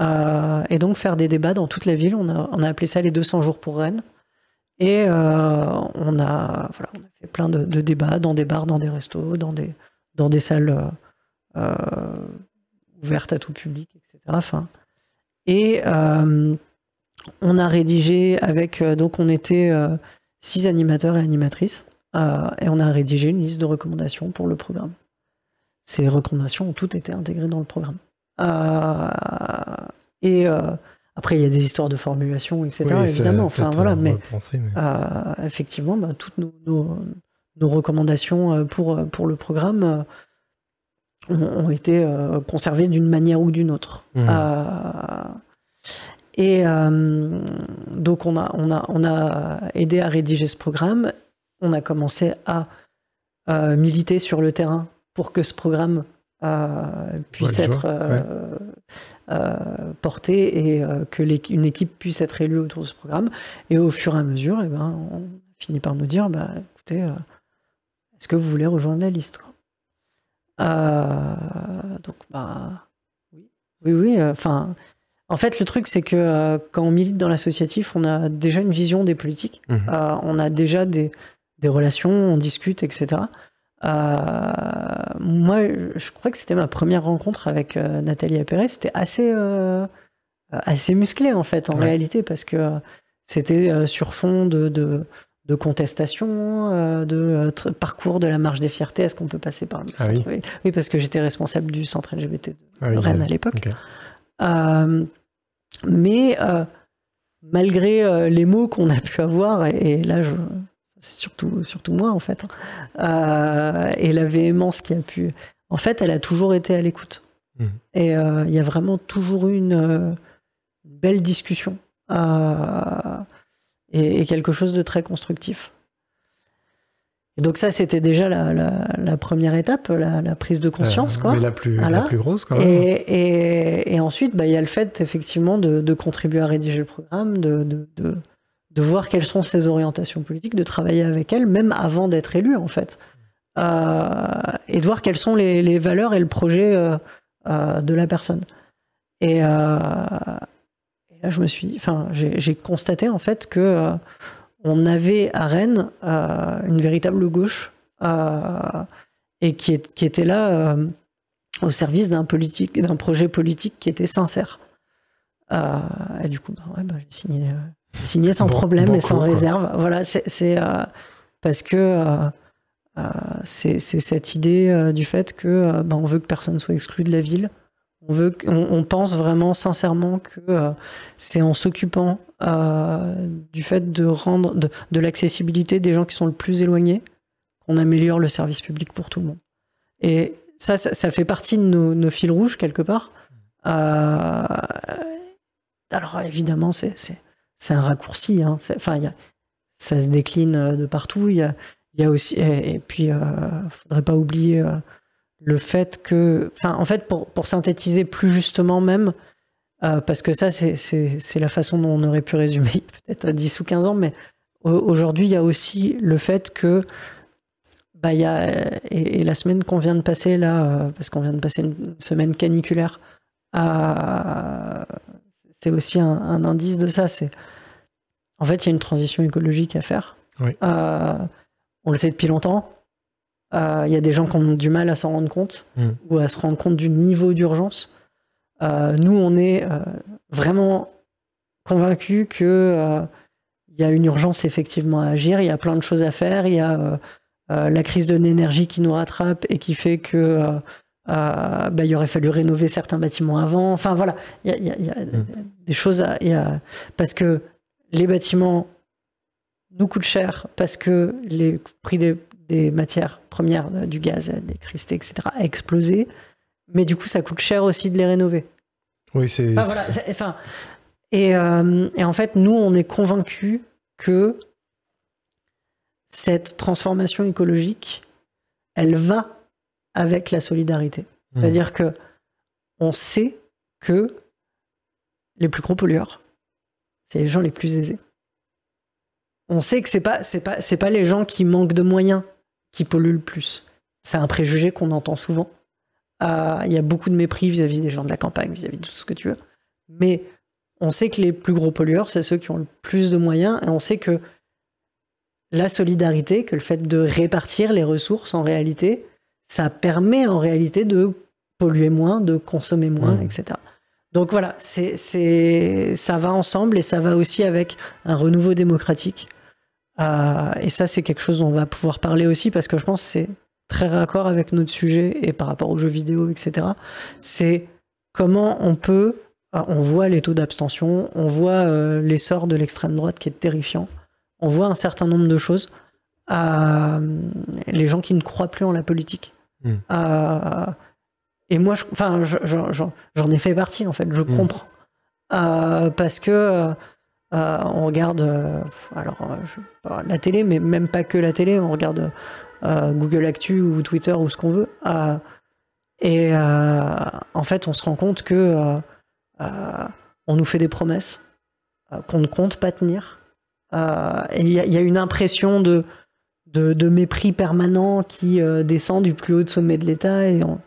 Euh, et donc faire des débats dans toute la ville. On a, appelé ça les 200 jours pour Rennes. Et euh, on, a, fait plein de, débats dans des bars, dans des restos, dans des, salles euh, ouvertes à tout public, etc. Et on a rédigé avec donc on était six animateurs et animatrices et on a rédigé une liste de recommandations pour le programme. Ces recommandations ont toutes été intégrées dans le programme. Euh, et euh, Après, il y a des histoires de formulation, etc. Oui, évidemment. Enfin, voilà, mais euh, effectivement, bah, toutes nos, nos- nos recommandations pour, pour le programme ont, été euh, conservées d'une manière ou d'une autre. Euh, et euh, donc, on a, on, a, on a aidé à rédiger ce programme. On a commencé à militer sur le terrain pour que ce programme euh, puisse Ouais, être euh, euh, porté et que l'équ- une équipe puisse être élue autour de ce programme. Et au fur et à mesure, eh ben, on finit par nous dire bah, écoutez, est-ce que vous voulez rejoindre la liste quoi? Donc, bah, oui, oui, oui. Enfin, en fait, le truc, c'est que quand on milite dans l'associatif, on a déjà une vision des politiques. Euh, on a déjà des, des relations, on discute, etc. Euh, moi, je crois que c'était ma première rencontre avec euh, Nathalie Appéré. C'était assez, euh, assez musclé, en fait, en Ouais. réalité, parce que c'était sur fond de, de, de contestation, de parcours de la marche des fiertés. Est-ce qu'on peut passer par le Ah oui. centre Oui, parce que j'étais responsable du centre LGBT de Ah oui, Rennes a- à l'époque. Euh, mais euh, malgré les mots qu'on a pu avoir, et, et là, je, surtout, surtout moi en fait, euh, et la véhémence qui a pu. En fait, elle a toujours été à l'écoute. Mhm. Et euh, il y a vraiment toujours eu une, une belle discussion euh, et, et quelque chose de très constructif. Et donc, ça, c'était déjà la, la- la première étape, la, la prise de conscience. Quoi. Mais la plus, Voilà. la plus grosse, quand même. Et, et- et ensuite, bah, il y a le fait, effectivement, de, de contribuer à rédiger le programme, de, de, de- de voir quelles sont ses orientations politiques, de travailler avec elle, même avant d'être élu, en fait. Euh, et de voir quelles sont les, valeurs et le projet euh, euh, de la personne. Et, là, je me suis, enfin, j'ai constaté, en fait, que on avait à Rennes une véritable gauche et qui, était là. au service d'un politique, d'un projet politique qui était sincère. Et du coup, bah, j'ai signé, signé sans Bon- problème bon et sans coup, quoi. réserve. Voilà, c'est euh, parce que euh, euh, c'est cette idée du fait que bah, on veut que personne soit exclu de la ville. On veut, on, on pense vraiment sincèrement que euh, c'est en s'occupant euh, du fait de rendre de, de l'accessibilité des gens qui sont le plus éloignés qu'on améliore le service public pour tout le monde. Et ça, ça, ça fait partie de nos, nos fils rouges quelque part. Euh, alors évidemment, c'est c'est un raccourci. Hein. Enfin, il y a, ça se décline euh, de partout. Il y a, il aussi et, puis, euh, faudrait pas oublier euh, le fait que, enfin, en fait, pour, pour synthétiser plus justement même, euh, parce que ça, c'est- la façon dont on aurait pu résumer il [laughs] peut-être 10 ou 15 ans, mais au- aujourd'hui, il y a aussi le fait que bah, il y a, et, la semaine qu'on vient de passer là, parce qu'on vient de passer une semaine caniculaire, c'est aussi un, un indice de ça. C'est en fait, il y a une transition écologique à faire. Oui. Euh, on le sait depuis longtemps. Euh, Il y a des gens qui ont du mal à s'en rendre compte Mm. ou à se rendre compte du niveau d'urgence. Euh, nous, on est vraiment convaincus que il y a une urgence effectivement à agir. Il y a plein de choses à faire. Il y a la crise de l'énergie qui nous rattrape et qui fait que bah, il aurait fallu rénover certains bâtiments avant. Enfin voilà, il y a, il y a- il y a Mm. des choses à, y a- parce que les bâtiments nous coûtent cher parce que les prix des, des matières premières, euh, du gaz, de l'électricité, etc., a explosé. Mais du coup, ça coûte cher aussi de les rénover. Oui, c'est. Enfin, voilà, c'est- enfin, et, euh, et en fait, nous, on est convaincus que cette transformation écologique, elle va avec la solidarité. Mhm. C'est-à-dire que on sait que les plus gros pollueurs, c'est les gens les plus aisés. On sait que c'est pas c'est pas c'est pas les gens qui manquent de moyens qui polluent le plus. C'est un préjugé qu'on entend souvent. Euh, Il y a beaucoup de mépris vis-à-vis des gens de la campagne, vis-à-vis de tout ce que tu veux. Mais on sait que les plus gros pollueurs, c'est ceux qui ont le plus de moyens, et on sait que la solidarité, que le fait de répartir les ressources en réalité, ça permet en réalité de polluer moins, de consommer moins, Mmh. etc. Donc voilà, c'est, c'est, ça va ensemble et ça va aussi avec un renouveau démocratique. Euh, et ça, c'est quelque chose dont on va pouvoir parler aussi parce que je pense que c'est très raccord avec notre sujet et par rapport aux jeux vidéo, etc. C'est comment on peut euh, on voit les taux d'abstention, on voit euh, l'essor de l'extrême droite qui est terrifiant, on voit un certain nombre de choses. Euh, les gens qui ne croient plus en la politique. Mm. Euh, et moi, je- enfin, j'en ai fait partie en fait. Je Mm. comprends Euh, parce que euh, on regarde, euh, alors je- la télé, mais même pas que la télé. On regarde Google Actu ou Twitter ou ce qu'on veut. Et en fait, on se rend compte que on nous fait des promesses qu'on ne compte pas tenir. Euh, et il y, a- il y a une impression de, de, de mépris permanent qui euh, descend du plus haut sommet de l'État et on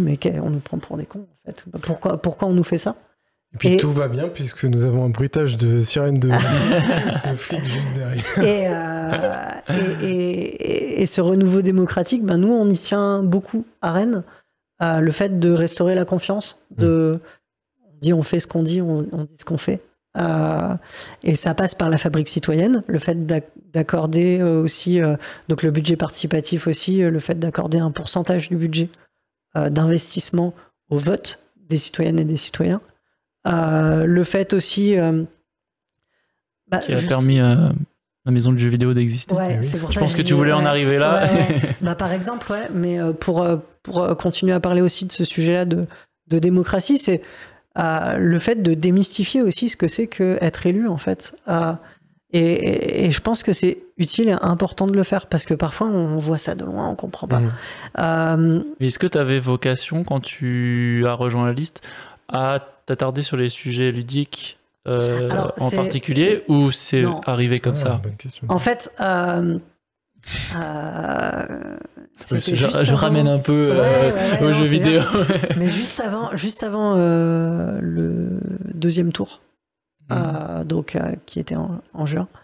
mais on nous prend pour des cons en fait? Pourquoi, pourquoi on nous fait ça? Et puis Et- tout va bien puisque nous avons un bruitage de sirène de, de flics juste derrière. [laughs] et, euh, et, ce renouveau démocratique, ben nous, on y tient beaucoup à Rennes. Le fait de restaurer la confiance, de, on dit on fait ce qu'on dit, on, on dit ce qu'on fait. Euh, et ça passe par la fabrique citoyenne, le fait d'ac- d'accorder euh, aussi, euh, donc le budget participatif aussi, le fait d'accorder un pourcentage du budget d'investissement au vote des citoyennes et des citoyens. Euh, le fait aussi. euh, bah, qui a juste- permis à la maison de jeux vidéo d'exister. Ouais, Eh oui. Je pense que tu voulais en arriver là. Ouais. [laughs] Bah, par exemple, ouais, mais euh, pour, euh, pour euh, continuer à parler aussi de ce sujet-là de, de démocratie, c'est euh, le fait de démystifier aussi ce que c'est que être élu, en fait. Euh, et, et- et je pense que c'est utile et important de le faire parce que parfois on voit ça de loin, on comprend pas. Mhm. Euh, Est-ce que tu avais vocation, quand tu as rejoint la liste, à t'attarder sur les sujets ludiques euh, Alors, en particulier ou c'est arrivé comme Ah, ça bonne question. en fait, euh, euh, je, avant- ramène un peu Ouais, euh, ouais, ouais, aux non, jeux vidéo. [laughs] Mais juste avant, juste avant euh, le deuxième tour, euh, donc euh, qui était en, en juin, euh,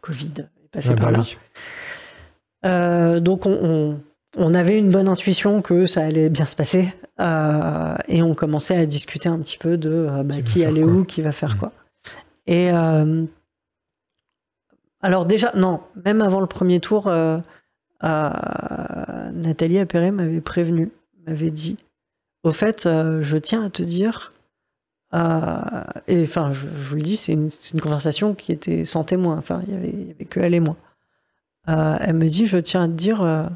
Covid est passé Ah, par bah là. oui. Euh, donc on, on- on avait une bonne intuition que ça allait bien se passer euh, et on commençait à discuter un petit peu de euh, bah, Qui allait où, qui va faire Mhm. quoi. Et euh, alors déjà, non, même avant le premier tour, euh, euh, Nathalie Appéré m'avait prévenu, m'avait dit, au fait, euh, je tiens à te dire, euh, et enfin, je, vous le dis, c'est une, conversation qui était sans témoin, enfin, il y avait, il que elle et moi. Euh, elle me dit, je tiens à te dire, euh,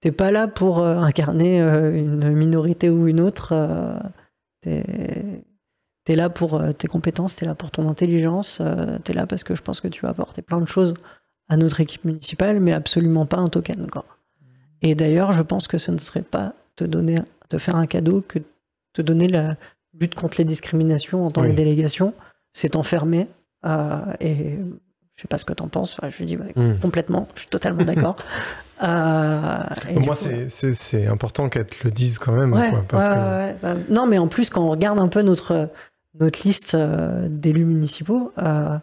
t'es pas là pour euh, incarner une minorité ou une autre, t'es t'es là pour tes compétences, t'es là pour ton intelligence, t'es là parce que je pense que tu vas apporter plein de choses à notre équipe municipale, mais absolument pas un token. Et d'ailleurs, je pense que ce ne serait pas te donner, te faire un cadeau que te donner la lutte contre les discriminations en tant Oui. que délégation, c'est t'enfermer. euh, et je sais pas ce que t'en penses. Enfin, je lui dis ouais, Mhm. complètement, je suis totalement [laughs] d'accord. Euh, Moi, c'est- important qu'elle te le dise quand même. Ouais, quoi, parce ouais, que- ouais, ouais. Bah, non, mais en plus, quand on regarde un peu notre, notre liste euh, d'élus municipaux, euh,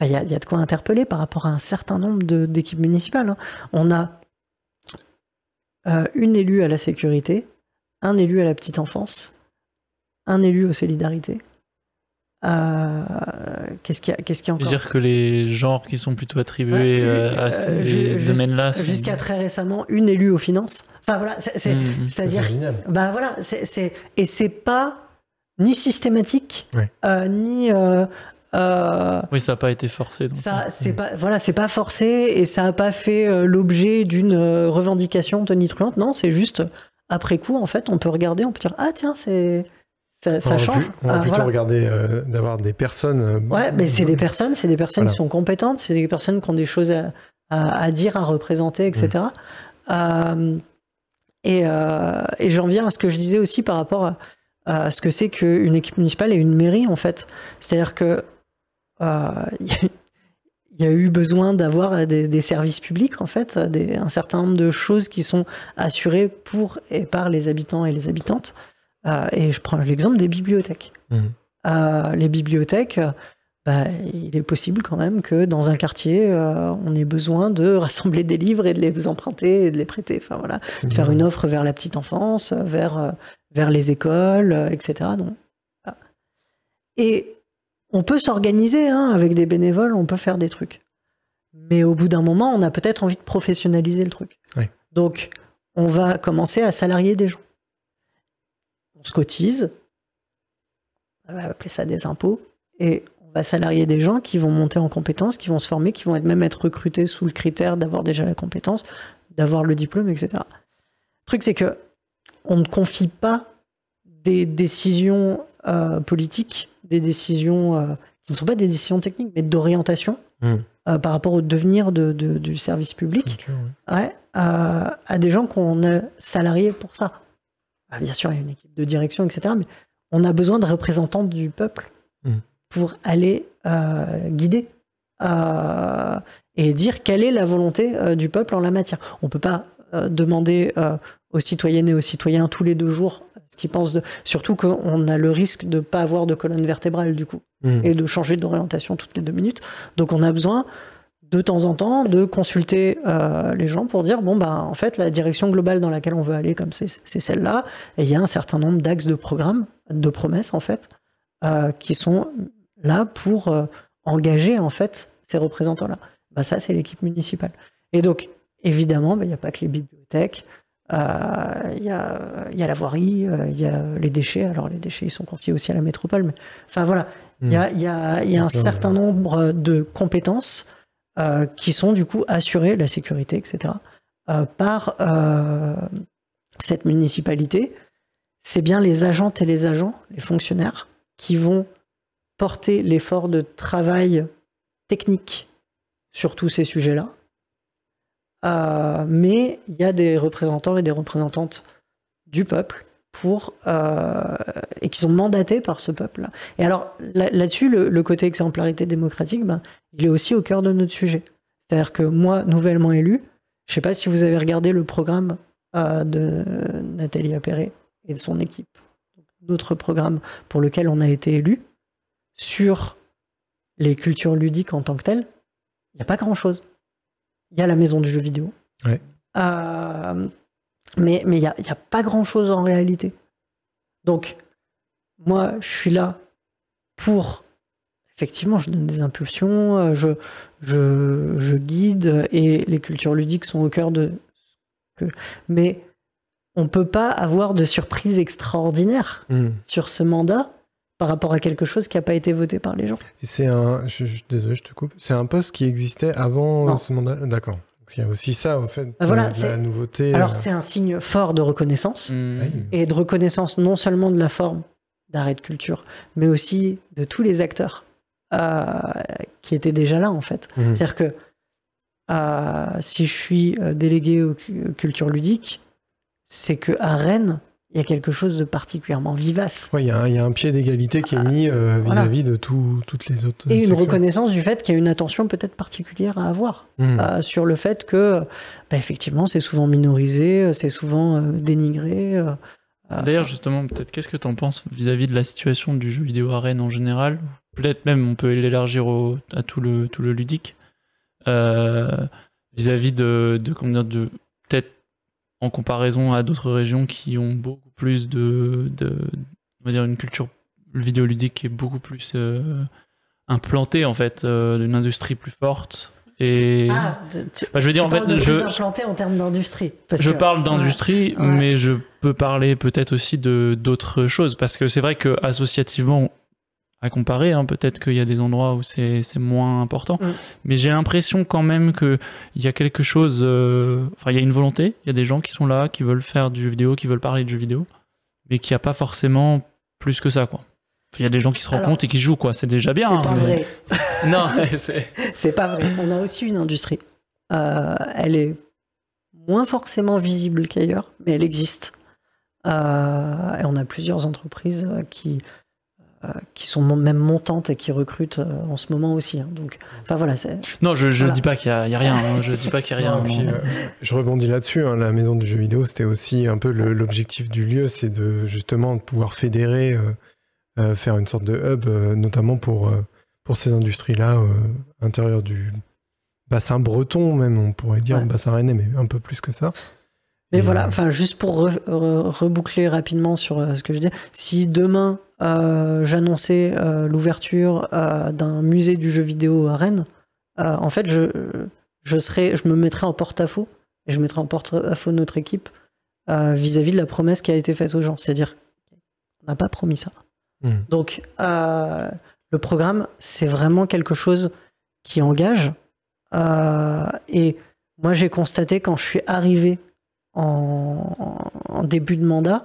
il y, a, il y a de quoi interpeller par rapport à un certain nombre d'équipes municipales. hein. On a une élue à la sécurité, un élu à la petite enfance, un élu aux solidarités. Euh, Qu'est-ce qu'il y a, qu'est-ce qu'il y a Je veux encore dire que les genres qui sont plutôt attribués Ouais, euh, à euh, ces domaines-là. sont- Jusqu'à très récemment, une élue aux finances. Enfin voilà, c'est- c'est- Mhm. c'est-à-dire bah voilà, c'est, c'est- et c'est pas ni systématique, Ouais. euh, ni euh, euh, Oui, ça n'a pas été forcé. donc. ça, c'est pas voilà, c'est pas forcé et ça a pas fait euh, l'objet d'une euh, revendication tonitruante. Non, c'est juste après coup en fait, on peut regarder, on peut dire ah tiens c'est ça, ça on va change. on va Ah, plutôt voilà. regarder euh, d'avoir des personnes. euh, Ouais, mais c'est des personnes, c'est des personnes Voilà. qui sont compétentes, c'est des personnes qui ont des choses à, à- à dire, à représenter, etc. Euh, et euh, et j'en viens à ce que je disais aussi par rapport à, ce que c'est qu'une équipe municipale et une mairie, en fait. C'est-à-dire que euh, il y, a- il y a eu besoin d'avoir des, des services publics, en fait, des- un certain nombre de choses qui sont assurées pour et par les habitants et les habitantes. Euh, et je prends l'exemple des bibliothèques. Mhm. Euh, les bibliothèques, bah, il est possible quand même que dans un quartier, euh, on ait besoin de [laughs] rassembler des livres et de les emprunter et de les prêter. Enfin voilà, de faire une offre vers la petite enfance, vers, vers les écoles, etc. Donc, voilà. Et on peut s'organiser hein, avec des bénévoles, on peut faire des trucs. Mais au bout d'un moment, on a peut-être envie de professionnaliser le truc. Oui. Donc, on va commencer à salarier des gens. Se cotise, on va appeler ça des impôts, et on va salarier des gens qui vont monter en compétences, qui vont se former, qui vont être, même être recrutés sous le critère d'avoir déjà la compétence, d'avoir le diplôme, etc. Le truc, c'est que on ne confie pas des décisions euh, politiques, des décisions euh, qui ne sont pas des décisions techniques, mais d'orientation Mm. euh, par rapport au devenir de- de- du service public ouais, à des gens qu'on a salariés pour ça. Ah, bien sûr, il y a une équipe de direction, etc. Mais on a besoin de représentants du peuple Mm. pour aller euh, guider euh, et dire quelle est la volonté euh, du peuple en la matière. On peut pas demander aux citoyennes et aux citoyens tous les deux jours ce qu'ils pensent de. Surtout qu'on a le risque de pas avoir de colonne vertébrale du coup Mm. et de changer d'orientation toutes les deux minutes. Donc on a besoin de temps en temps de consulter euh, les gens pour dire bon bah en fait la direction globale dans laquelle on veut aller comme c'est c'est celle-là et il y a un certain nombre d'axes de programmes de promesses en fait euh, qui sont là pour euh, engager en fait ces représentants là bah ça c'est l'équipe municipale et donc évidemment bah, il n'y a pas que les bibliothèques il y, a, il y a la voirie, il y a les déchets. Alors les déchets, ils sont confiés aussi à la métropole. Mais enfin voilà, il y a, il y a- y a un certain nombre de compétences euh, qui sont du coup assurées, la sécurité, etc., euh, par euh, cette municipalité. C'est bien les agentes et les agents, les fonctionnaires, qui vont porter l'effort de travail technique sur tous ces sujets-là. Mais il y a des représentants et des représentantes du peuple pour euh, et qui sont mandatés par ce peuple-là. Et alors là- là-dessus, le, le côté exemplarité démocratique, ben, il est aussi au cœur de notre sujet. C'est-à-dire que moi, nouvellement élu, je ne sais pas si vous avez regardé le programme euh, de Nathalie Appéré et de son équipe, d'autres programmes pour lesquels on a été élu sur les cultures ludiques en tant que telles. Il n'y a pas grand-chose. Il y a la maison du jeu vidéo. Ouais. Euh, mais mais il n'y a, il y a pas grand-chose en réalité. Donc, moi, je suis là pour. Effectivement, je donne des impulsions, euh, je, je, je guide, et les cultures ludiques sont au cœur de. Que, mais on ne peut pas avoir de surprise extraordinaire Mm. sur ce mandat par rapport à quelque chose qui n'a pas été voté par les gens. C'est un. Je, je- désolé, je te coupe. C'est un poste qui existait avant Non. ce mandat? D'accord. Il y a aussi ça, en fait. Ah, voilà, euh, de la c'est- nouveauté. Alors, euh, c'est un signe fort de reconnaissance. Oui. et de reconnaissance non seulement de la forme d'arrêt de culture, mais aussi de tous les acteurs euh, qui étaient déjà là en fait. Mhm. C'est-à-dire que euh, si je suis délégué aux cu- cultures ludiques, c'est que à Rennes, il y a quelque chose de particulièrement vivace. Ouais, il y, a un- il y a un pied d'égalité qui est mis euh, voilà. vis-à-vis de tout- toutes les autres. Et une sections. reconnaissance du fait qu'il y a une attention peut-être particulière à avoir Mm. euh, sur le fait que, bah, effectivement, c'est souvent minorisé, c'est souvent euh, dénigré. euh, euh, D'ailleurs, justement, peut-être qu'est-ce que tu en penses vis-à-vis de la situation du jeu vidéo à Rennes en général? Peut-être même on peut l'élargir au- à tout le, tout le ludique. Euh, vis-à-vis de, de, comment dire, de peut-être en comparaison à d'autres régions qui ont beaucoup plus de, de on va dire une culture vidéoludique qui est beaucoup plus euh, implantée en fait, euh, d'une industrie plus forte. Et Ah, tu- Bah, je veux dire en fait, de je, plus implanté en termes d'industrie. je que- parle d'industrie, Ouais. mais je peux parler peut-être aussi de d'autres choses parce que c'est vrai que associativement, à comparer, hein, peut-être qu'il y a des endroits où c'est moins important, Mm. mais j'ai l'impression quand même que il y a quelque chose. euh, Enfin, il y a une volonté. Il y a des gens qui sont là, qui veulent faire du jeu vidéo, qui veulent parler de jeu vidéo, mais qu'il n'y a pas forcément plus que ça, quoi. Il y a des gens qui se rencontrent et qui jouent, quoi. C'est déjà bien. C'est pas mais- vrai. [laughs] [laughs] Non, c'est. C'est pas vrai. On a aussi une industrie. Euh, elle est moins forcément visible qu'ailleurs, mais elle existe. Euh, et on a plusieurs entreprises qui, qui sont même montantes et qui recrutent euh, en ce moment aussi. hein. Donc, enfin voilà, Non, je, Voilà. dis pas qu'il y, a rien. hein, Je dis pas qu'il y a rien. Non, puis, euh, je rebondis là-dessus. hein, la maison du jeu vidéo, c'était aussi un peu l'objectif du lieu, c'est de justement de pouvoir fédérer, euh, euh, faire une sorte de hub, euh, notamment pour, euh, pour ces industries-là, euh, intérieur du bassin breton même, on pourrait dire Ouais. bassin rennais, mais un peu plus que ça. Mais Et, voilà, enfin, juste pour re- re- reboucler rapidement sur euh, ce que je dis, si demain euh, j'annonçais euh, l'ouverture d'un musée du jeu vidéo à Rennes, en fait, je, je, serais, je me mettrais en porte-à-faux et je mettrais en porte-à-faux notre équipe vis-à-vis de la promesse qui a été faite aux gens. C'est-à-dire, on n'a pas promis ça. Mm. Donc, le programme, c'est vraiment quelque chose qui engage. Et moi, j'ai constaté quand je suis arrivé en, en début de mandat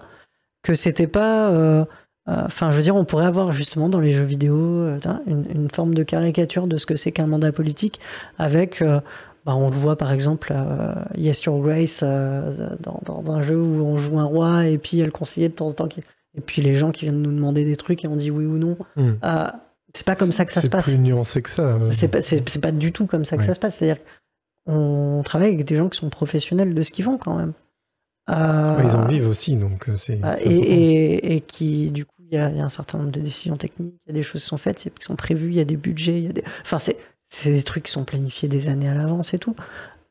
que c'était pas. euh, euh, Enfin, je veux dire, on pourrait avoir justement dans les jeux vidéo euh, une, une forme de caricature de ce que c'est qu'un mandat politique avec. bah, on le voit par exemple, euh, Yes Your Grace, euh, dans, dans un jeu où on joue un roi et puis il y a le conseiller de temps en temps qui, et puis les gens qui viennent nous demander des trucs et on dit oui ou non. Mm. Euh, c'est pas comme ça que ça se passe. C'est plus nuancé que ça. C'est pas, pas du tout comme ça que Ouais. ça se passe. C'est-à-dire qu'on travaille avec des gens qui sont professionnels de ce qu'ils font quand même. Euh, Ouais, ils en vivent aussi, donc euh, c'est. c'est et, important. et, et qui, du coup, il y, a il y a un certain nombre de décisions techniques, il y a des choses qui sont faites, qui sont prévues, il y a des budgets, il y a des. Enfin, c'est, c'est des trucs qui sont planifiés des années à l'avance et tout.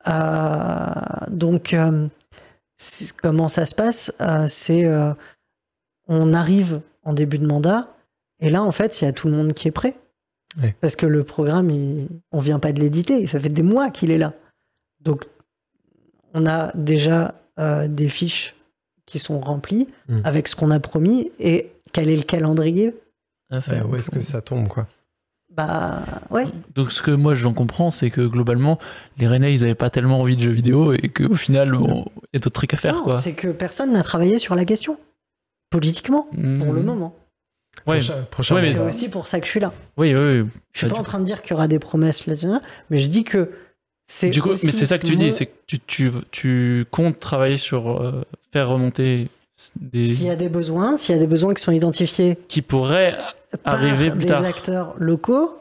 Euh, donc, euh, comment ça se passe C'est. on arrive en début de mandat, et là, en fait, il y a tout le monde qui est prêt. Ouais. Parce que le programme, il- on vient pas de l'éditer, ça fait des mois qu'il est là. Donc, on a déjà euh, des fiches qui sont remplies Mm. avec ce qu'on a promis et quel est le calendrier Ouais, où est-ce que ça tombe, quoi Bah ouais. Donc ce que moi j'en comprends, c'est que globalement, les Rennais, ils avaient pas tellement envie de jeux vidéo et qu'au final, bon, il y a d'autres trucs à faire, Non, quoi. c'est que personne n'a travaillé sur la question politiquement pour le moment. Ouais. Prochain, prochain Ouais, mais- C'est aussi pour ça que je suis là. Oui, oui, oui. Je suis Bah, pas du en train de dire qu'il y aura des promesses là-dessus, mais je dis que. Du coup, mais c'est ça que tu dis, c'est que tu, tu, tu comptes travailler sur euh, faire remonter des S'il y a des besoins, s'il y a des besoins qui sont identifiés qui pourraient par Arriver plus des tard. acteurs locaux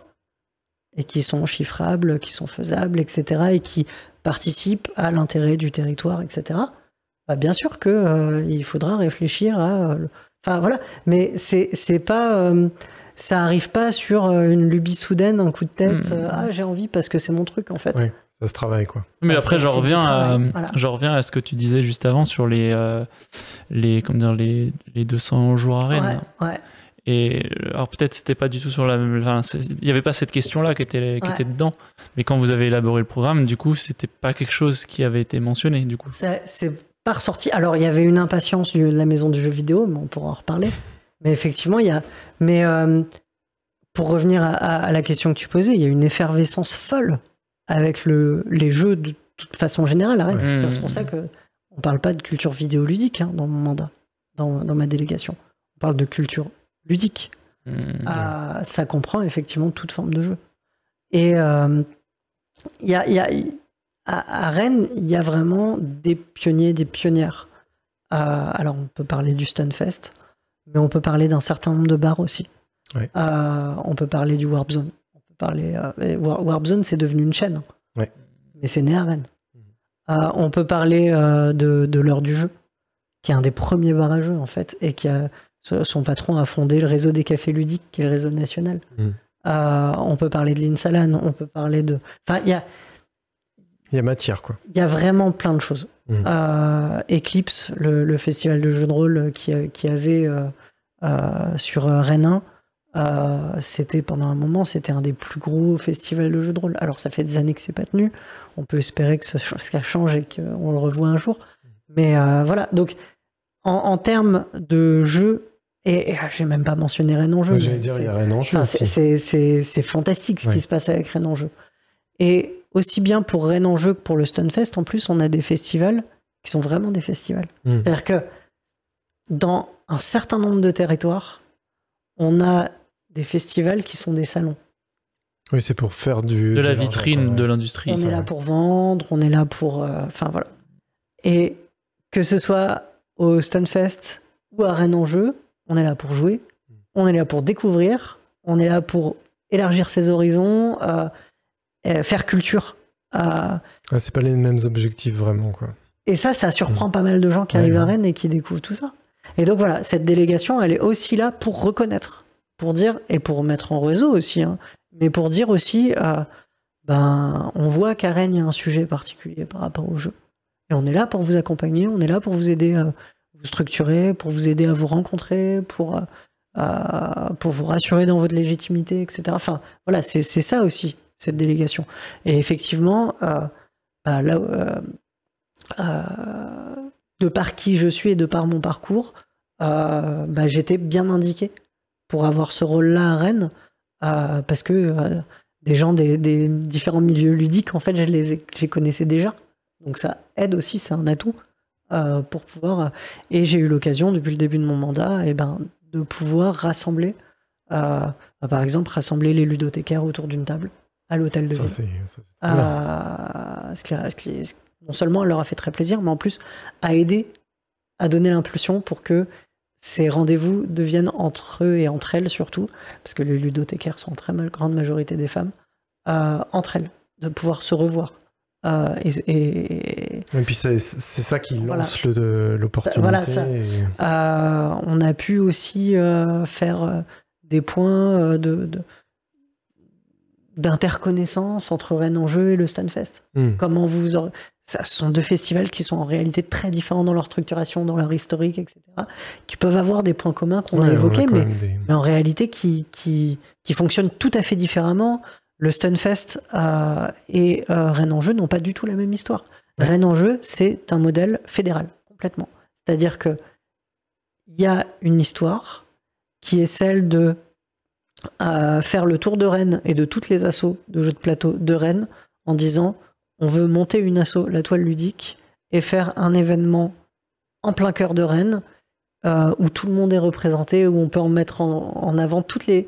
et qui sont chiffrables, qui sont faisables, etc., et qui participent à l'intérêt du territoire, etc. Bah, bien sûr que euh, il faudra réfléchir à. euh, Enfin voilà, mais c'est c'est pas. euh, ça arrive pas sur une lubie soudaine, un coup de tête. Mm. euh, ah, j'ai envie parce que c'est mon truc en fait. Ouais. Ça se travaille, quoi. Mais Ah, après, je reviens, à, voilà. je reviens à ce que tu disais juste avant sur les, euh, les, comment dire, les, les 200 jours à Rennes. Ouais, ouais. Et euh, alors peut-être c'était pas du tout sur la même. enfin, il n'y avait pas cette question-là qui était, qui Ouais. était dedans. Mais quand vous avez élaboré le programme, du coup, c'était pas quelque chose qui avait été mentionné. Du coup. Ça- C'est pas ressorti. Alors, il y avait une impatience de la maison du jeu vidéo, mais on pourra en reparler. Mais effectivement, il y a. Mais euh, pour revenir à, à- à la question que tu posais, il y a une effervescence folle avec le, les jeux de toute façon générale. Ouais. Alors, C'est pour ça que on parle pas de culture vidéoludique hein, dans mon mandat, dans, dans ma délégation. On parle de culture ludique. Hmm. Ah, ça comprend effectivement toute forme de jeu. Et euh, il y a, il y a- à, à Rennes, il y a vraiment des pionniers, des pionnières. Euh, alors, on peut parler du Stunfest, mais on peut parler d'un certain nombre de bars aussi. Ouais. Euh, on peut parler du Warp Zone. Parler, euh, Warp Zone, c'est devenu une chaîne. Ouais. Mais c'est né à Rennes. Euh, on peut parler euh, de, de l'heure du jeu, qui est un des premiers jeux, en fait, et qui a, son patron a fondé le réseau des cafés ludiques, qui est le réseau national. Mm. On peut parler de l'Insalan, on peut parler de. Enfin, il y a, Il y a matière, quoi. il y a vraiment plein de choses. Mm. Euh, Eclipse, le, le festival de jeux de rôle qui, avait euh, euh, sur Rennes 1, euh, c'était pendant un moment, c'était un des plus gros festivals de jeux de rôle. Alors ça fait des années que c'est pas tenu. On peut espérer que ça, [laughs] ch- ça change et qu'on le revoit un jour. Mais euh, voilà. Donc en, en termes de jeux, et, et, ah, j'ai même pas mentionné Rennes en jeu. J'allais dire, c'est- il y a rien en jeu Enfin, aussi. c'est- fantastique ce qui se passe avec Rennes en jeu. Et aussi bien pour Rennes en jeu que pour le Stunfest, en plus, on a des festivals qui sont vraiment des festivals. Mm. C'est-à-dire que dans un certain nombre de territoires, on a des festivals qui sont des salons. Oui, c'est pour faire du. de la vitrine de l'industrie. On ça, est là pour vendre, on est là pour. euh, Enfin voilà. Et que ce soit au Stunfest ou à Rennes en jeu, on est là pour jouer, on est là pour découvrir, on est là pour élargir ses horizons, euh, euh, faire culture. Euh, Ouais, c'est pas les mêmes objectifs, vraiment, quoi. et ça, ça surprend pas mal de gens qui Ouais, arrivent à. Rennes et qui découvrent tout ça. Et donc voilà, cette délégation, elle est aussi là pour reconnaître, pour dire, et pour mettre en réseau aussi, hein, mais pour dire aussi, euh, ben, on voit qu'à Rennes, il y a un sujet particulier par rapport au jeu. Et on est là pour vous accompagner, on est là pour vous aider à vous structurer, pour vous aider à vous rencontrer, pour, euh, euh, pour vous rassurer dans votre légitimité, etc. Enfin, voilà, c'est ça aussi, cette délégation. Et effectivement, euh, bah, euh, euh, de par qui je suis et de par mon parcours, euh, bah, j'étais bien indiqué pour avoir ce rôle-là à Rennes, euh, parce que euh, des gens des, des différents milieux ludiques, en fait, je les, je les connaissais déjà. Donc ça aide aussi, c'est un atout euh, pour pouvoir. Et j'ai eu l'occasion, depuis le début de mon mandat, eh ben, de pouvoir rassembler, bah, par exemple, rassembler les ludothécaires autour d'une table à l'hôtel de Ça, ville. ça, ce qui ce qui- non seulement elle leur a fait très plaisir, mais en plus a aidé à donner l'impulsion pour que ces rendez-vous deviennent entre eux et entre elles surtout, parce que les ludothécaires sont en très grande majorité des femmes, euh, entre elles, de pouvoir se revoir. Euh, et, et- Et puis c'est ça qui lance l'opportunité. Voilà, ça. et- Euh, on a pu aussi faire des points de, de- d'interconnaissance entre Rennes en jeu et le Stunfest. Hmm. Comment vous ça, ce sont deux festivals qui sont en réalité très différents dans leur structuration, dans leur historique, etc. Qui peuvent avoir des points communs qu'on Ouais, a évoqués, mais, même des- mais en réalité qui, qui, qui fonctionnent tout à fait différemment. Le Stunfest euh, et euh, Rennes en jeu n'ont pas du tout la même histoire. Ouais. Rennes en jeu, c'est un modèle fédéral, complètement. C'est-à-dire que il y a une histoire qui est celle de euh, faire le tour de Rennes et de toutes les assos de jeux de plateau de Rennes en disant on veut monter une asso, la toile ludique, et faire un événement en plein cœur de Rennes euh, où tout le monde est représenté, où on peut en mettre en, en avant toutes les,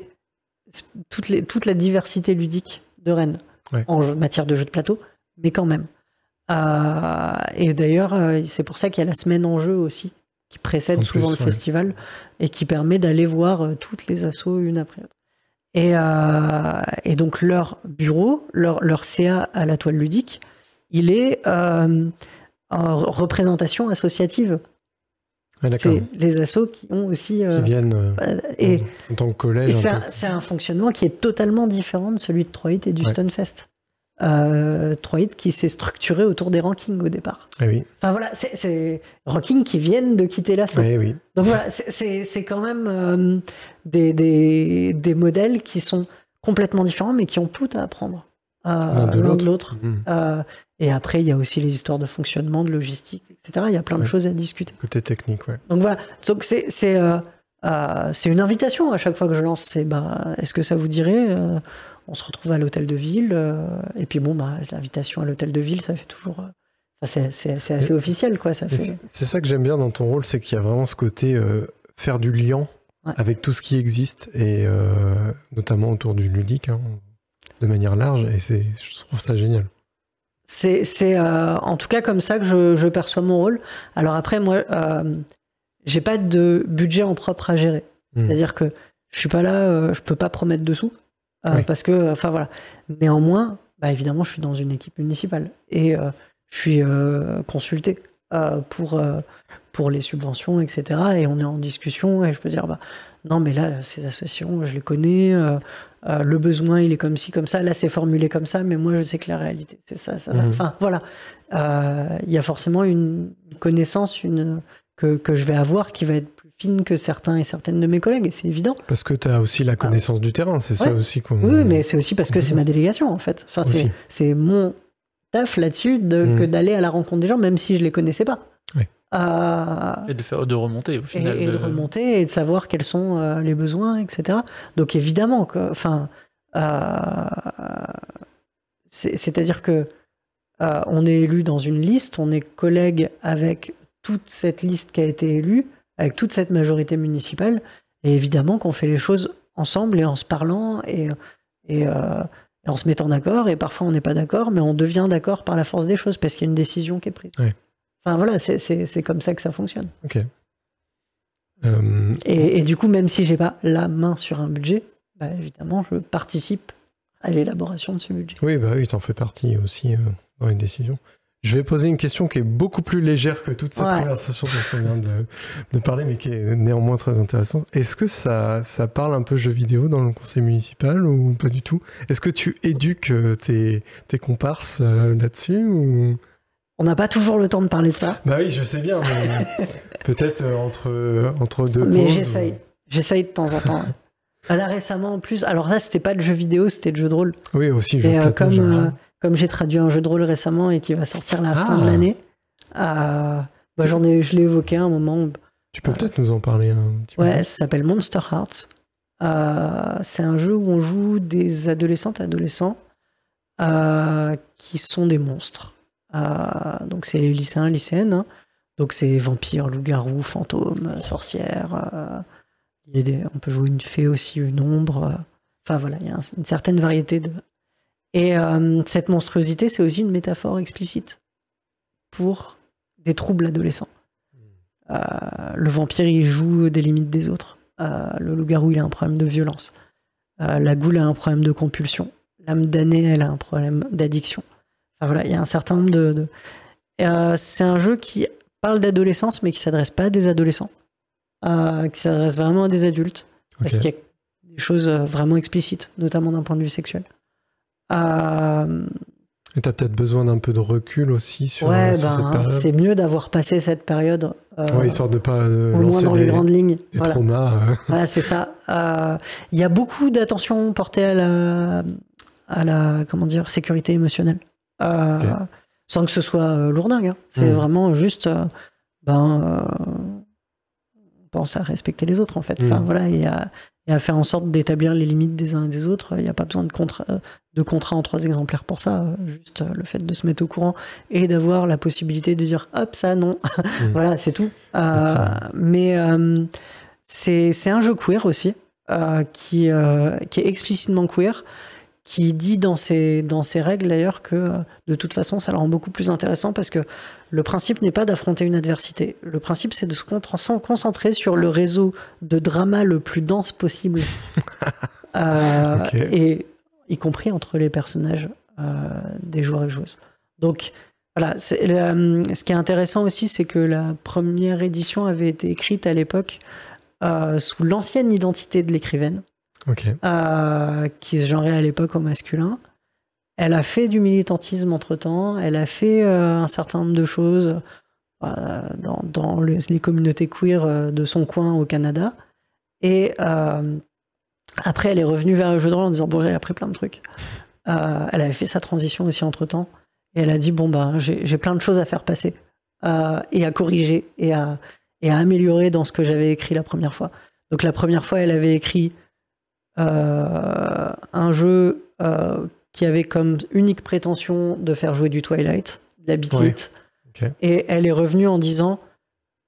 toutes les, toute la diversité ludique de Rennes Ouais. en jeu- matière de jeux de plateau, mais quand même. Euh, et d'ailleurs, euh, c'est pour ça qu'il y a la semaine en jeu aussi, qui précède En souvent plus, le ouais. festival et qui permet d'aller voir toutes les assos une après l'autre. Et, euh, et donc leur bureau, leur, leur CA à la toile ludique, il est euh, en représentation associative. D'accord. C'est les assos qui ont aussi... euh, Qui viennent et en tant que collège. c'est un, fonctionnement qui est totalement différent de celui de Troit et du Ouais. Stunfest. Euh, Troit qui s'est structuré autour des rankings au départ. Ah oui, Enfin voilà, c'est- rankings qui viennent de quitter l'assaut. oui, oui. Donc voilà, c'est- quand même euh, des, des, des modèles qui sont complètement différents, mais qui ont tout à apprendre euh, L'un de l'autre. Hmm. Euh, et après, il y a aussi les histoires de fonctionnement, de logistique, etc. Il y a plein de choses à discuter. Côté technique, ouais. Donc voilà, donc c'est c'est euh, c'est une invitation à chaque fois que je lance. C'est bah, est-ce que ça vous dirait On se retrouve à l'hôtel de ville, euh, et puis bon, bah, l'invitation à l'hôtel de ville, ça fait toujours. euh, enfin, c'est- assez officiel, quoi. Ça fait. C'est ça que j'aime bien dans ton rôle, c'est qu'il y a vraiment ce côté euh, faire du lien Ouais. avec tout ce qui existe, et euh, notamment autour du ludique, hein, de manière large, et c'est, je trouve ça génial. C'est euh, en tout cas comme ça que je, je perçois mon rôle. Alors après, moi, j'ai pas de budget en propre à gérer. Mm. C'est-à-dire que je suis pas là, je peux pas promettre de sous. Euh, Oui. Parce que, enfin voilà. Néanmoins, bah, évidemment, je suis dans une équipe municipale et euh, je suis euh, consulté pour, pour les subventions, etc. Et on est en discussion et je peux dire, bah, non, mais là, ces associations, je les connais. euh, le besoin, il est comme ci, comme ça. Là, c'est formulé comme ça, mais moi, je sais que la réalité, c'est ça, ça, ça. Mhm. Enfin, voilà. Euh, Il y a forcément une connaissance une, que, que je vais avoir qui va être que certains et certaines de mes collègues, et c'est évident. Parce que tu as aussi la connaissance du terrain, c'est ça aussi qu'on. Oui, mais c'est aussi parce que c'est ma délégation, en fait. Enfin, c'est, mon taf là-dessus de, Mhm. que d'aller à la rencontre des gens, même si je les connaissais pas. Oui. Euh, Et de faire de remonter au et, final. et de remonter et de savoir quels sont euh, les besoins, etc. Donc évidemment, que- enfin, euh, c'est- c'est-à-dire que euh, on est élu dans une liste, on est collègue avec toute cette liste qui a été élue, avec toute cette majorité municipale, et évidemment qu'on fait les choses ensemble et en se parlant et, et, euh, et en se mettant d'accord. Et parfois on n'est pas d'accord, mais on devient d'accord par la force des choses parce qu'il y a une décision qui est prise. Ouais. Enfin voilà, c'est- comme ça que ça fonctionne. Ok. Euh, Et, et du coup, même si j'ai pas la main sur un budget, bah, évidemment, je participe à l'élaboration de ce budget. Oui, bah oui, t'en fais partie aussi euh, dans les décisions. Je vais poser une question qui est beaucoup plus légère que toute cette Ouais. conversation dont on vient de, de parler, mais qui est néanmoins très intéressante. Est-ce que ça, ça parle un peu jeux vidéo dans le conseil municipal ou pas du tout? Est-ce que tu éduques euh, tes, tes comparses euh, là-dessus ou... On n'a pas toujours le temps de parler de ça, Bah oui, je sais bien, mais [laughs] peut-être euh, entre, entre deux mais j'essaye. J'essaye de temps en temps. [laughs] Là récemment en plus, alors ça c'était pas de jeu vidéo, c'était de jeu de rôle. ou- Oui, aussi, je Et euh, comme, euh. Comme j'ai traduit un jeu de rôle récemment et qui va sortir à la fin de Ah. l'année, euh, bah, j'en ai, je l'ai évoqué à un moment. Tu peux peut-être nous en parler un petit peu Ouais, ça s'appelle Monster Hearts. Euh, c'est un jeu où on joue des adolescentes et adolescents euh, qui sont des monstres. Donc c'est lycéens, lycéennes. hein. Donc c'est vampires, loups-garous, fantômes, sorcières. il y a des- on peut jouer une fée aussi, une ombre. Enfin voilà, il y a un- une certaine variété de. Et euh, cette monstruosité, c'est aussi une métaphore explicite pour des troubles adolescents. Euh, le vampire, il joue des limites des autres. Euh, le loup-garou, il a un problème de violence. La goule a un problème de compulsion. L'âme damnée, elle a un problème d'addiction. Enfin voilà, il y a un certain nombre de. c'est un jeu qui parle d'adolescence, mais qui s'adresse pas à des adolescents, qui s'adresse vraiment à des adultes, parce qu'il y a des choses vraiment explicites, notamment d'un point de vue sexuel. Euh, Et t'as peut-être besoin d'un peu de recul aussi sur, ouais, sur cette ben, période. c'est mieux d'avoir passé cette période. euh, Ouais, histoire de pas euh, au moins dans les grandes lignes. des Voilà. traumas. euh. [laughs] Voilà, c'est ça. Euh, Il y a beaucoup d'attention portée à la, à la comment dire, sécurité émotionnelle. Sans que ce soit lourdingue. hein. C'est Mhm. vraiment juste. ben, on pense à respecter les autres, en fait. Enfin, Mhm. voilà, et à, et à faire en sorte d'établir les limites des uns et des autres. Il n'y a pas besoin de contrat, de contrat en trois exemplaires pour ça. euh, Juste euh, le fait de se mettre au courant et d'avoir la possibilité de dire hop, ça non. [laughs] voilà, c'est tout. Euh, mais. euh, c'est un jeu queer aussi, euh, qui, qui est explicitement queer, qui dit dans ses, dans ses règles d'ailleurs que de toute façon ça le rend beaucoup plus intéressant parce que le principe n'est pas d'affronter une adversité. Le principe c'est de se con- concentrer sur le réseau de drama le plus dense possible. [laughs] Euh. Et y compris entre les personnages euh, des joueurs et joueuses. Donc voilà, la- ce qui est intéressant aussi, c'est que la première édition avait été écrite à l'époque euh, sous l'ancienne identité de l'écrivaine, euh, qui se genrait à l'époque au masculin. Elle a fait du militantisme entre-temps, elle a fait euh, un certain nombre de choses euh, dans, dans le- les communautés queer euh, de son coin au Canada. Et euh, après, elle est revenue vers le jeu de rôle en disant, bon, j'ai appris plein de trucs. Euh, elle avait fait sa transition aussi entre-temps. Et elle a dit, bon, ben, j'ai plein de choses à faire passer euh, et à corriger et à, et à améliorer dans ce que j'avais écrit la première fois. Donc la première fois, elle avait écrit euh, un jeu qui avait comme unique prétention de faire jouer du Twilight, de la Ouais. Ok. Et elle est revenue en disant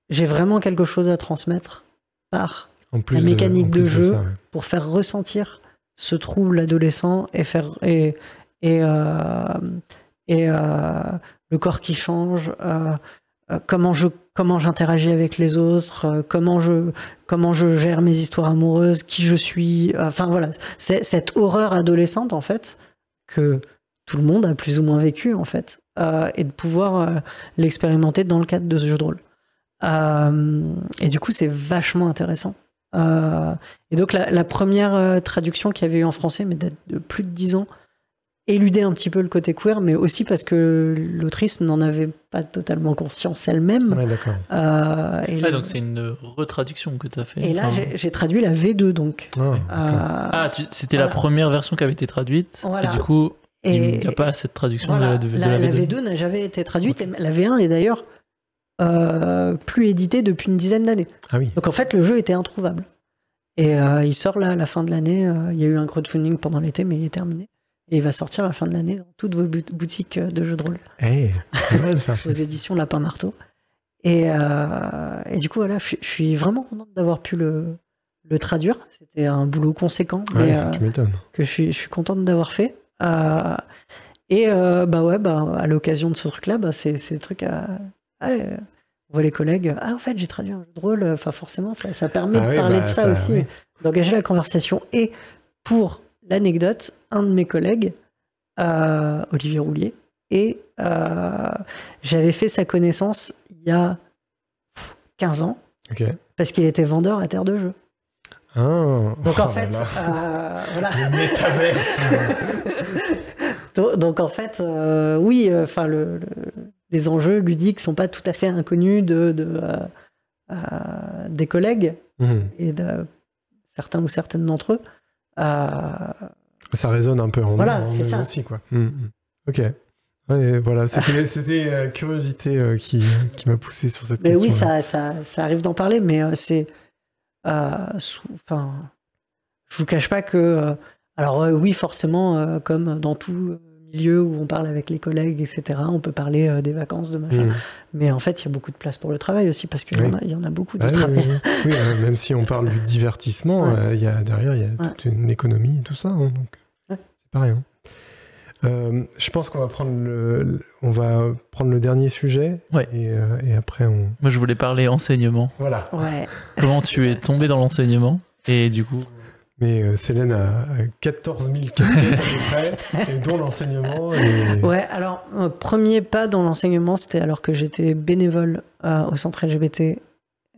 j'ai vraiment quelque chose à transmettre par En plus La mécanique de jeu. ça, ouais. Pour faire ressentir ce trouble adolescent et faire et et, euh, et euh, le corps qui change euh, comment je comment j'interagis avec les autres comment je comment je gère mes histoires amoureuses qui je suis enfin voilà. C'est cette horreur adolescente en fait que tout le monde a plus ou moins vécu en fait et de pouvoir l'expérimenter dans le cadre de ce jeu de rôle. Et du coup c'est vachement intéressant euh, et donc la, la première euh, traduction qu'il y avait eu en français, mais date de plus de dix ans, éludait un petit peu le côté queer, mais aussi parce que l'autrice n'en avait pas totalement conscience elle-même. Ouais, d'accord. Euh, et Ah, le- donc c'est une retraduction que tu as fait. et là, enfin. j'ai- j'ai traduit la V2, donc. Ah, Euh. Ah, tu- c'était la première version qui avait été traduite. Voilà. Et du coup, et, il n'y a pas cette traduction voilà, de la, de, la, de la la V2. V2 n'a jamais été traduite, et la V1 est d'ailleurs euh, plus éditée depuis une dizaine d'années. Ah oui. Donc en fait, le jeu était introuvable. Et euh, il sort là à la fin de l'année. euh, il y a eu un crowdfunding pendant l'été, mais il est terminé. Et il va sortir à la fin de l'année dans toutes vos boutiques euh, de jeux de rôle, Eh, mal, ça. [laughs] aux éditions Lapin Marteau. Et, euh, et du coup, voilà, je, suis- je suis vraiment contente d'avoir pu le, le traduire. C'était un boulot conséquent, mais euh, tu m'étonnes. que je suis, je suis contente d'avoir fait. Euh, et euh, bah ouais, bah, à l'occasion de ce truc-là, bah, c'est c'est le truc à. Ouais, on voit les collègues, ah en fait j'ai traduit un jeu de rôle, enfin forcément ça, ça permet Ah de oui, parler bah, de ça, ça, aussi, oui. d'engager la conversation. Et pour l'anecdote, un de mes collègues, euh, Olivier Roulier, et euh, j'avais fait sa connaissance il y a 15 ans, parce qu'il était vendeur à Terre de Jeux. Ah, Donc oh en là fait, là. euh, voilà. Le. [laughs] Donc, donc, en fait, euh, oui, euh, enfin le, le- les enjeux ludiques sont pas tout à fait inconnus de, de, euh, euh, des collègues Mhm. et de certains ou certaines d'entre eux. Euh, Ça résonne un peu en Voilà, en c'est eux ça. aussi, quoi. Mhm. Ok. Ouais, voilà, c'était [laughs] c'était, euh, curiosité euh, qui, qui m'a poussé sur cette mais question. oui, ça, ça, ça arrive d'en parler, mais euh, c'est, enfin, je vous cache pas que. alors, oui, forcément, comme dans tout milieu où on parle avec les collègues, etc., on peut parler euh, des vacances, de machin. Mm. Mais en fait, il y a beaucoup de place pour le travail aussi, parce qu'il y, Oui. en a- il y en a beaucoup de Ah travail. oui, oui. Oui, euh, même si on parle du divertissement, Ouais. euh, il y a, derrière, il y a Ouais. toute une économie et tout ça. hein, donc, Ouais. c'est pas rien. Euh, je pense qu'on va prendre le, on va prendre le dernier sujet Ouais. et, euh, et après on Moi, je voulais parler enseignement. voilà. Ouais. Comment tu es tombé dans l'enseignement Et du coup, Mais euh, Célène a a 14 000 casquettes à peu [laughs] près, et dont l'enseignement. Et... Ouais, alors, euh, premier pas dans l'enseignement, c'était alors que j'étais bénévole euh, au centre LGBT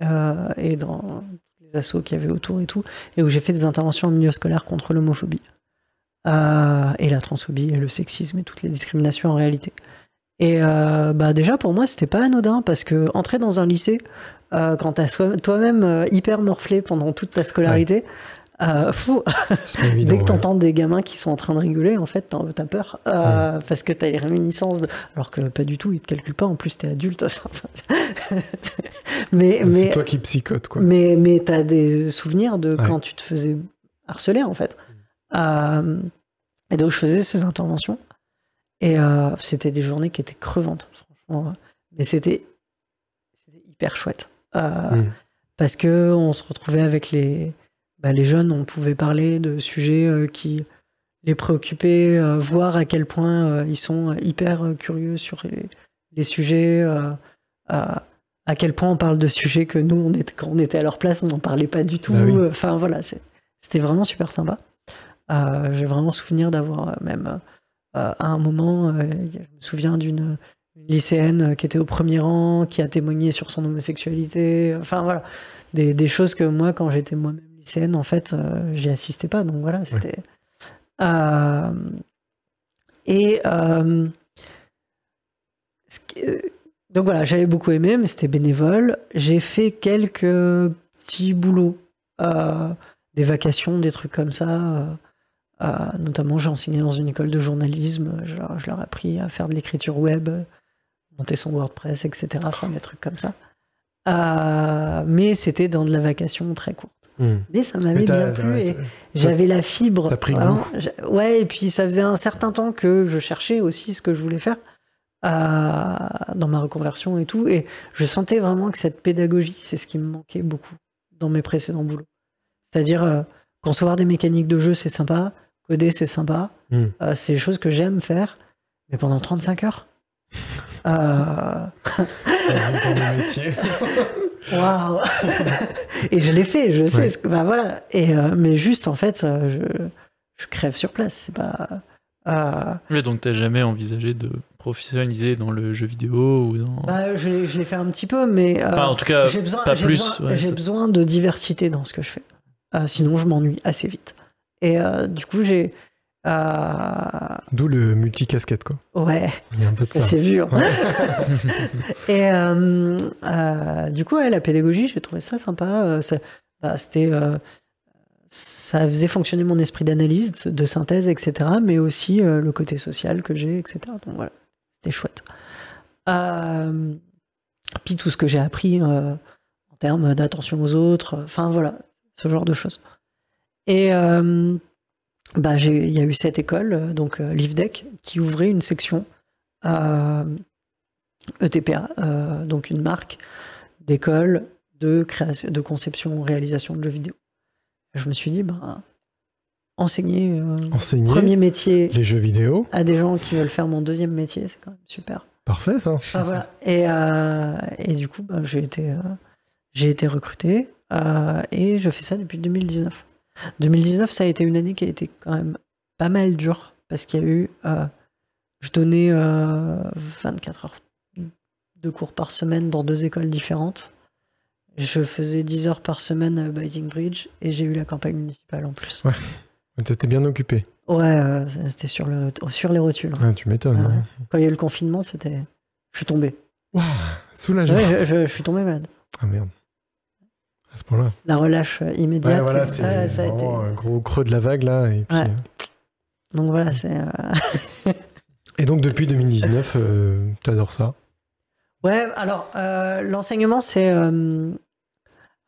euh, et dans les assos qu'il y avait autour et tout, et où j'ai fait des interventions en milieu scolaire contre l'homophobie, et la transphobie, et le sexisme, et toutes les discriminations en réalité. Et bah déjà, pour moi, c'était pas anodin, parce que entrer dans un lycée, quand t'as toi-même hyper morflé pendant toute ta scolarité, euh, fou, évident. Dès que ouais. t'entends des gamins qui sont en train de rigoler, en fait, t'as peur. euh, Parce que t'as les réminiscences. De... Alors que pas du tout, ils te calculent pas. En plus, t'es adulte. [laughs] mais C'est toi qui psychote, quoi. mais, mais t'as des souvenirs de Ouais. quand tu te faisais harceler, en fait. Euh, et donc, je faisais ces interventions. Et euh, c'était des journées qui étaient crevantes, franchement. Mais c'était hyper chouette. Euh, Mm. Parce que on se retrouvait avec les, bah, les jeunes, on pouvait parler de sujets euh, qui les préoccupaient, euh, voir à quel point euh, ils sont hyper curieux sur les, les sujets, à quel point on parle de sujets que nous, on était, quand on était à leur place, on n'en parlait pas du tout. Bah oui. Enfin voilà, c'était vraiment super sympa. Euh, J'ai vraiment souvenir d'avoir même euh, à un moment, euh, je me souviens d'une une lycéenne qui était au premier rang, qui a témoigné sur son homosexualité. Enfin voilà, des, des choses que moi, quand j'étais moi-même lycéenne, en fait, euh, j'y assistais pas. Donc voilà, c'était. Euh, et euh, donc voilà, j'avais beaucoup aimé, mais c'était bénévole. J'ai fait quelques petits boulots, des vacations, des trucs comme ça. notamment, j'ai enseigné dans une école de journalisme. Je leur, je leur ai appris à faire de l'écriture web, monter son WordPress, etc. Enfin, des trucs comme ça. Euh, mais c'était dans de la vacation très courte. Mm. Mais ça m'avait bien plu ouais, et j'avais la fibre. T'as pris vraiment. goût. J'ai- Ouais, et puis ça faisait un certain temps que je cherchais aussi ce que je voulais faire euh, dans ma reconversion et tout. Et je sentais vraiment que cette pédagogie, c'est ce qui me manquait beaucoup dans mes précédents boulots. C'est-à-dire, euh, concevoir des mécaniques de jeu, c'est sympa. Coder, c'est sympa. Mm. Euh, c'est des choses que j'aime faire. Mais pendant 35 heures euh. Waouh [laughs] Et je l'ai fait, je sais. Ouais. Ce que, bah, voilà. Et, euh, mais juste, en fait, euh, je, je crève sur place. C'est pas. euh, mais donc t'as jamais envisagé de professionnaliser dans le jeu vidéo ou dans. bah, je l'ai je l'ai fait un petit peu, mais. euh, Enfin, en tout cas, j'ai besoin, pas j'ai plus, besoin- ouais, j'ai besoin de diversité dans ce que je fais. Euh, sinon, je m'ennuie assez vite. Et euh, du coup, j'ai. Euh, D'où le multicasquette, quoi. ouais. Il y a un peu de Ça s'est vu. hein. [laughs] et euh, euh, du coup, ouais, la pédagogie, j'ai trouvé ça sympa. Ça- bah, c'était, ça faisait fonctionner mon esprit d'analyse, de synthèse, etc. Mais aussi euh, le côté social que j'ai, etc. Donc voilà, c'était chouette. Euh, puis tout ce que j'ai appris euh, en termes d'attention aux autres, enfin voilà, ce genre de choses. Et bah, il y a eu cette école, euh, donc euh, l'IFDEC, qui ouvrait une section ETPA, euh, donc une marque d'école de, création, de conception, réalisation de jeux vidéo. Je me suis dit, ben, enseigner euh, Enseigner premier métier les jeux vidéo. à des gens qui veulent faire mon deuxième métier, c'est quand même super. Parfait, ça. Ah, voilà. et, euh, et du coup, ben, j'ai été, euh, j'ai été recruté et je fais ça depuis 2019. 2019, ça a été une année qui a été quand même pas mal dure parce qu'il y a eu. euh, je donnais euh, 24 heures de cours par semaine dans deux écoles différentes. Je faisais 10 heures par semaine à Biting Bridge et j'ai eu la campagne municipale en plus. T'étais bien occupé. Ouais, euh, c'était sur, le, sur les rotules. Ah, tu m'étonnes. Ouais. hein. Quand il y a eu le confinement, c'était. Je suis tombé. Soulagement. Ouais, je, je- je suis tombé malade. Ah merde. À ce point-là. La relâche euh, immédiate. Ouais, voilà, c'est ouais, ça a été- vraiment un gros creux de la vague là. Et, puis, Ouais. euh, Donc voilà, c'est. euh, et donc depuis 2019, euh, t'adores ça? Ouais, alors, euh, l'enseignement, c'est. euh,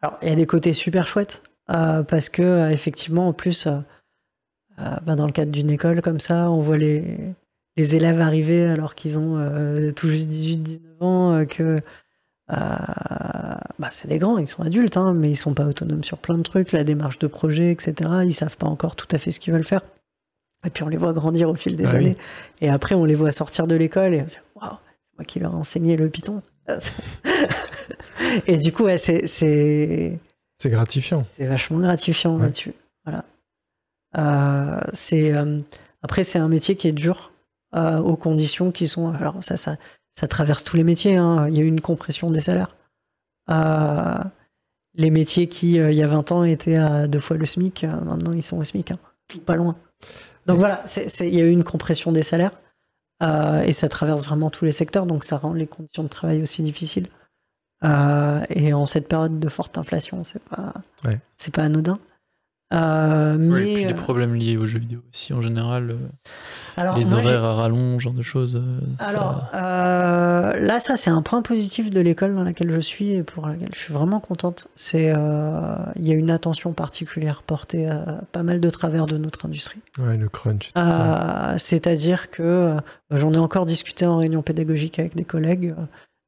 Alors, il y a des côtés super chouettes. parce que effectivement, en plus, bah, dans le cadre d'une école comme ça, on voit les, les élèves arriver alors qu'ils ont tout juste 18-19 ans, que euh, bah, c'est des grands, ils sont adultes, hein, mais ils sont pas autonomes sur plein de trucs, la démarche de projet, etc. Ils savent pas encore tout à fait ce qu'ils veulent faire. Et puis on les voit grandir au fil des Ah oui. années. Et après, on les voit sortir de l'école et on se dit, waouh, c'est moi qui leur ai enseigné le Python. [laughs] et du coup, ouais, c'est, c'est, C'est gratifiant. c'est vachement gratifiant Ouais. là-dessus. Voilà. Euh, c'est, euh, après, c'est un métier qui est dur euh, aux conditions qui sont. Alors, ça, ça, ça traverse tous les métiers. hein. Il y a eu une compression des salaires. Euh, les métiers qui, euh, il y a 20 ans, étaient à deux fois le SMIC, euh, maintenant, ils sont au SMIC. hein. Pas loin. Donc Ouais. voilà, il y a eu une compression des salaires. et ça traverse vraiment tous les secteurs, donc ça rend les conditions de travail aussi difficiles. Et en cette période de forte inflation, c'est pas, Ouais. c'est pas anodin. Euh, mais et puis les euh, problèmes liés aux jeux vidéo aussi en général, euh, alors, les moi, horaires à rallonge, genre de choses. ça- Alors euh, là, ça c'est un point positif de l'école dans laquelle je suis et pour laquelle je suis vraiment contente. C'est euh, il y a une attention particulière portée à pas mal de travers de notre industrie. Ouais, le crunch. Euh, C'est-à-dire que j'en ai encore discuté en réunion pédagogique avec des collègues.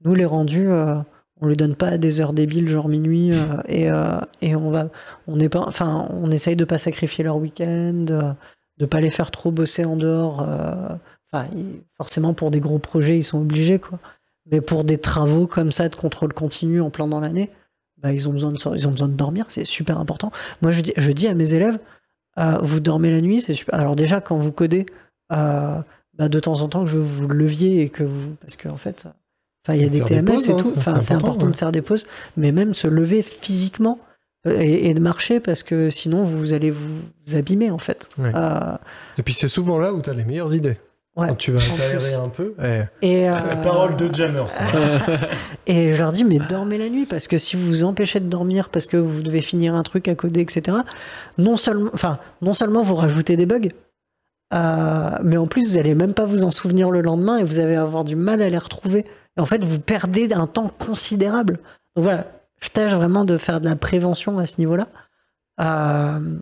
Nous, les rendus, euh, on les donne pas à des heures débiles, genre minuit, euh, et, euh, et on va, on n'est pas, enfin, on essaye de pas sacrifier leur week-end, euh, de pas les faire trop bosser en dehors. euh, forcément pour des gros projets, ils sont obligés, quoi. Mais pour des travaux comme ça de contrôle continu en plein dans l'année, bah, ils ont besoin de, dormir, c'est super important. Moi, je dis, à mes élèves, vous dormez la nuit, c'est super. Alors déjà, quand vous codez, bah, de temps en temps que je vous leviez et que vous, parce qu'en fait, enfin, il y a des TMS pauses, et hein, tout. Enfin, c'est important, important ouais. de faire des pauses, mais même se lever physiquement euh, et, et de marcher parce que sinon vous allez vous, abîmer en fait. Ouais. Euh, Et puis c'est souvent là où tu as les meilleures idées. ouais. Quand tu vas t'aérer un peu. Eh, Et, euh, C'est la parole de Jammer, ça. [laughs] Et je leur dis, mais dormez la nuit, parce que si vous vous empêchez de dormir parce que vous devez finir un truc à coder, etc., non seulement, enfin, non seulement vous rajoutez des bugs, euh, mais en plus, vous allez même pas vous en souvenir le lendemain et vous allez avoir du mal à les retrouver. Et en fait, vous perdez un temps considérable. Donc voilà, je tâche vraiment de faire de la prévention à ce niveau-là. Euh,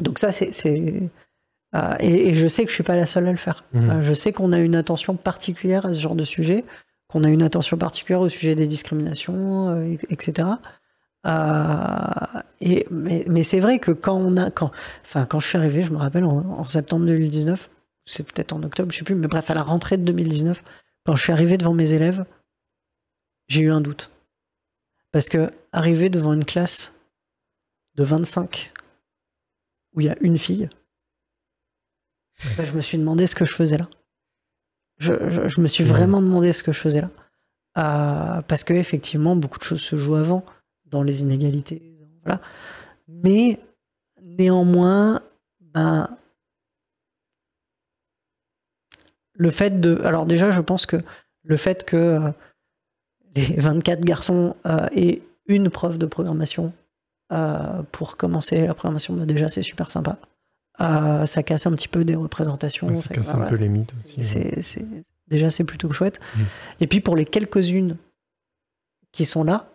donc ça, c'est... euh, et, et je sais que je suis pas la seule à le faire. Mhm. Euh, je sais qu'on a une attention particulière à ce genre de sujet qu'on a une attention particulière au sujet des discriminations, euh, et- etc. Et, mais mais c'est vrai que quand on a, quand, enfin, quand je suis arrivé, je me rappelle en, en septembre 2019, c'est peut-être en octobre, je sais plus, mais bref, à la rentrée de 2019, quand je suis arrivé devant mes élèves, j'ai eu un doute. Parce que arriver devant une classe de 25 où il y a une fille, ben, je me suis demandé ce que je faisais là. Je, je- je me suis Mhm. vraiment demandé ce que je faisais là. Euh, parce que effectivement, beaucoup de choses se jouent avant, dans les inégalités. Voilà. Mais néanmoins, ben, le fait de. Alors, déjà, je pense que le fait que euh, les [laughs] 24 garçons euh, aient une prof de programmation euh, pour commencer la programmation, ben, déjà, c'est super sympa. Ça casse un petit peu des représentations. Ouais, ça casse voilà. un peu les mythes aussi. C'est, c'est- déjà, c'est plutôt chouette. Mm. Et puis, pour les quelques-unes qui sont là,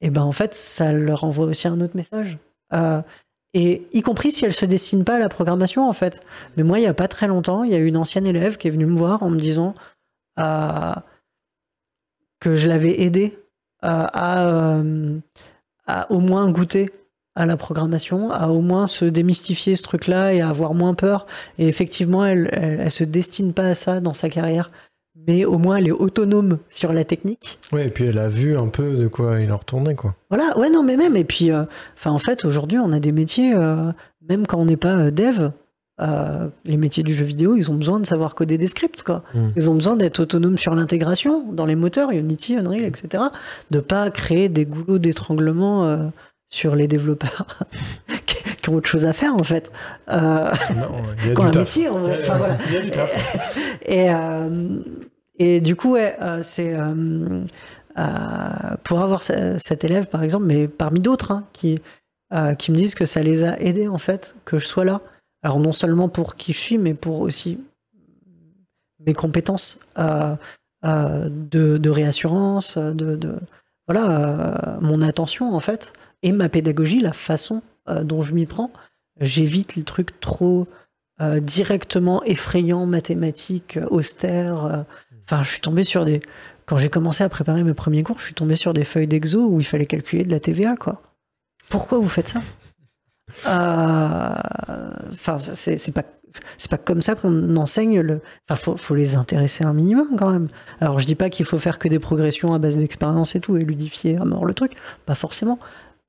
et ben en fait, ça leur envoie aussi un autre message. Euh, et y compris si elles se destinent pas à la programmation, en fait. Mais moi, il y a pas très longtemps, il y a une ancienne élève qui est venue me voir en me disant euh, que je l'avais aidé à, euh, à au moins goûter à la programmation, à au moins se démystifier ce truc-là et à avoir moins peur. Et effectivement, elle, elle, elle se destine pas à ça dans sa carrière, mais au moins elle est autonome sur la technique. Ouais, et puis elle a vu un peu de quoi il en retournait, quoi. Voilà, ouais, non, mais même. Et puis, euh, enfin, en fait, aujourd'hui, on a des métiers, euh, même quand on n'est pas euh, dev, euh, les métiers du jeu vidéo, ils ont besoin de savoir coder des scripts, quoi. Mm. Ils ont besoin d'être autonomes sur l'intégration dans les moteurs, Unity, Unreal, etc. De pas créer des goulots d'étranglement sur les développeurs [laughs] qui ont autre chose à faire, en fait. Euh, Non, il y a [laughs] du un taf. métier, vrai. Enfin, voilà. Il y a du taf. [laughs] et, euh, et du coup, ouais, euh, c'est euh, euh, pour avoir ce- cet élève, par exemple, mais parmi d'autres, hein, qui, me disent que ça les a aidés, en fait, que je sois là. Alors, non seulement pour qui je suis, mais pour aussi mes compétences de, réassurance, de, voilà, mon attention, en fait, et ma pédagogie, la façon dont je m'y prends, j'évite les trucs trop directement effrayants, mathématiques, austères. Enfin, je suis tombé sur des. Quand j'ai commencé à préparer mes premiers cours, je suis tombé sur des feuilles d'exo où il fallait calculer de la TVA, quoi. Pourquoi vous faites ça? Euh, Enfin, c'est pas. Comme ça qu'on enseigne le. Enfin, faut, faut les intéresser un minimum quand même. Alors, je dis pas qu'il faut faire que des progressions à base d'expérience et tout et ludifier à mort le truc, pas forcément.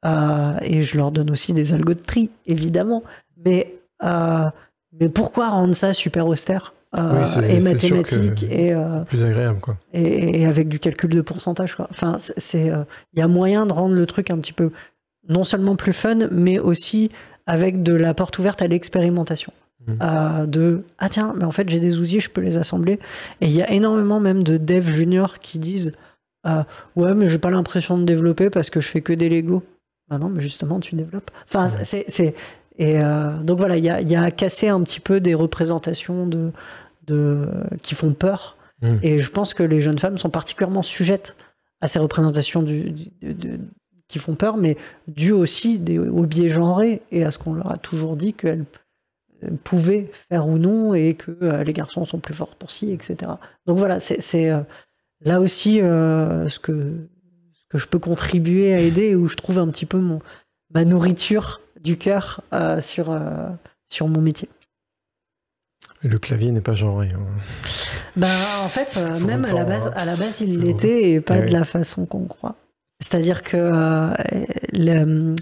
Euh, et je leur donne aussi des algos de tri, évidemment. Mais, euh, mais pourquoi rendre ça super austère? Euh, Oui, et c'est sûr mathématique que- et, euh, Plus agréable, quoi. et, et avec du calcul de pourcentage quoi. Enfin, c'est- euh, il y a moyen de rendre le truc un petit peu non seulement plus fun, mais aussi avec de la porte ouverte à l'expérimentation. Euh, de ah tiens, mais en fait j'ai des outils, je peux les assembler. Et il y a énormément même de devs juniors qui disent ouais mais j'ai pas l'impression de développer parce que je fais que des Lego. Bah non, mais justement tu développes. Enfin Ouais. c'est et euh, donc voilà, il y a, y a à casser un petit peu des représentations de, de qui font peur. Mm. Et je pense que les jeunes femmes sont particulièrement sujettes à ces représentations du, du- de- de- qui font peur, mais dû aussi des, au biais genré et à ce qu'on leur a toujours dit qu'elles euh, pouvaient faire ou non et que euh, les garçons sont plus forts pour ci, etc. Donc voilà, c'est euh, là aussi euh, ce, que, ce que je peux contribuer à aider, où je trouve un petit peu mon, ma nourriture du cœur euh, sur, euh, sur mon métier. Et le clavier n'est pas genré. hein. Bah, en fait, euh, même à la, base, à la base, il l'était et pas de oui. la façon qu'on croit. C'est-à-dire que le-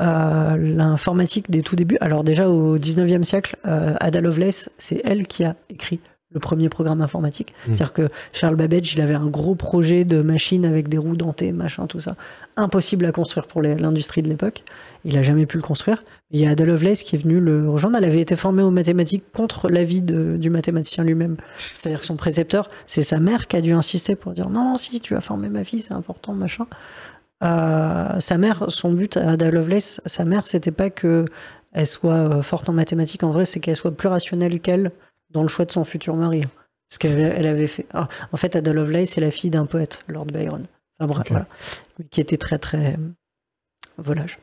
l'informatique des tout débuts, alors déjà au 19e siècle, Ada Lovelace, c'est elle qui a écrit le premier programme informatique. Mm. C'est-à-dire que Charles Babbage, il avait un gros projet de machine avec des roues dentées, machin, tout ça. Impossible à construire pour l'industrie de l'époque. Il a jamais pu le construire. Il y a Ada Lovelace qui est venue le rejoindre. Elle avait été formée aux mathématiques contre l'avis du mathématicien lui-même. C'est-à-dire que son précepteur, c'est sa mère qui a dû insister pour dire non, non, si tu as formé ma fille, c'est important, machin. Euh, sa mère, son but à Ada Lovelace, sa mère, c'était pas que elle soit euh, forte en mathématiques. En vrai, c'est qu'elle soit plus rationnelle qu'elle dans le choix de son futur mari. Parce qu'elle elle avait fait. ah, en fait, Ada Lovelace, c'est la fille d'un poète, Lord Byron. Enfin, bref, voilà. Qui était très, très euh, volage.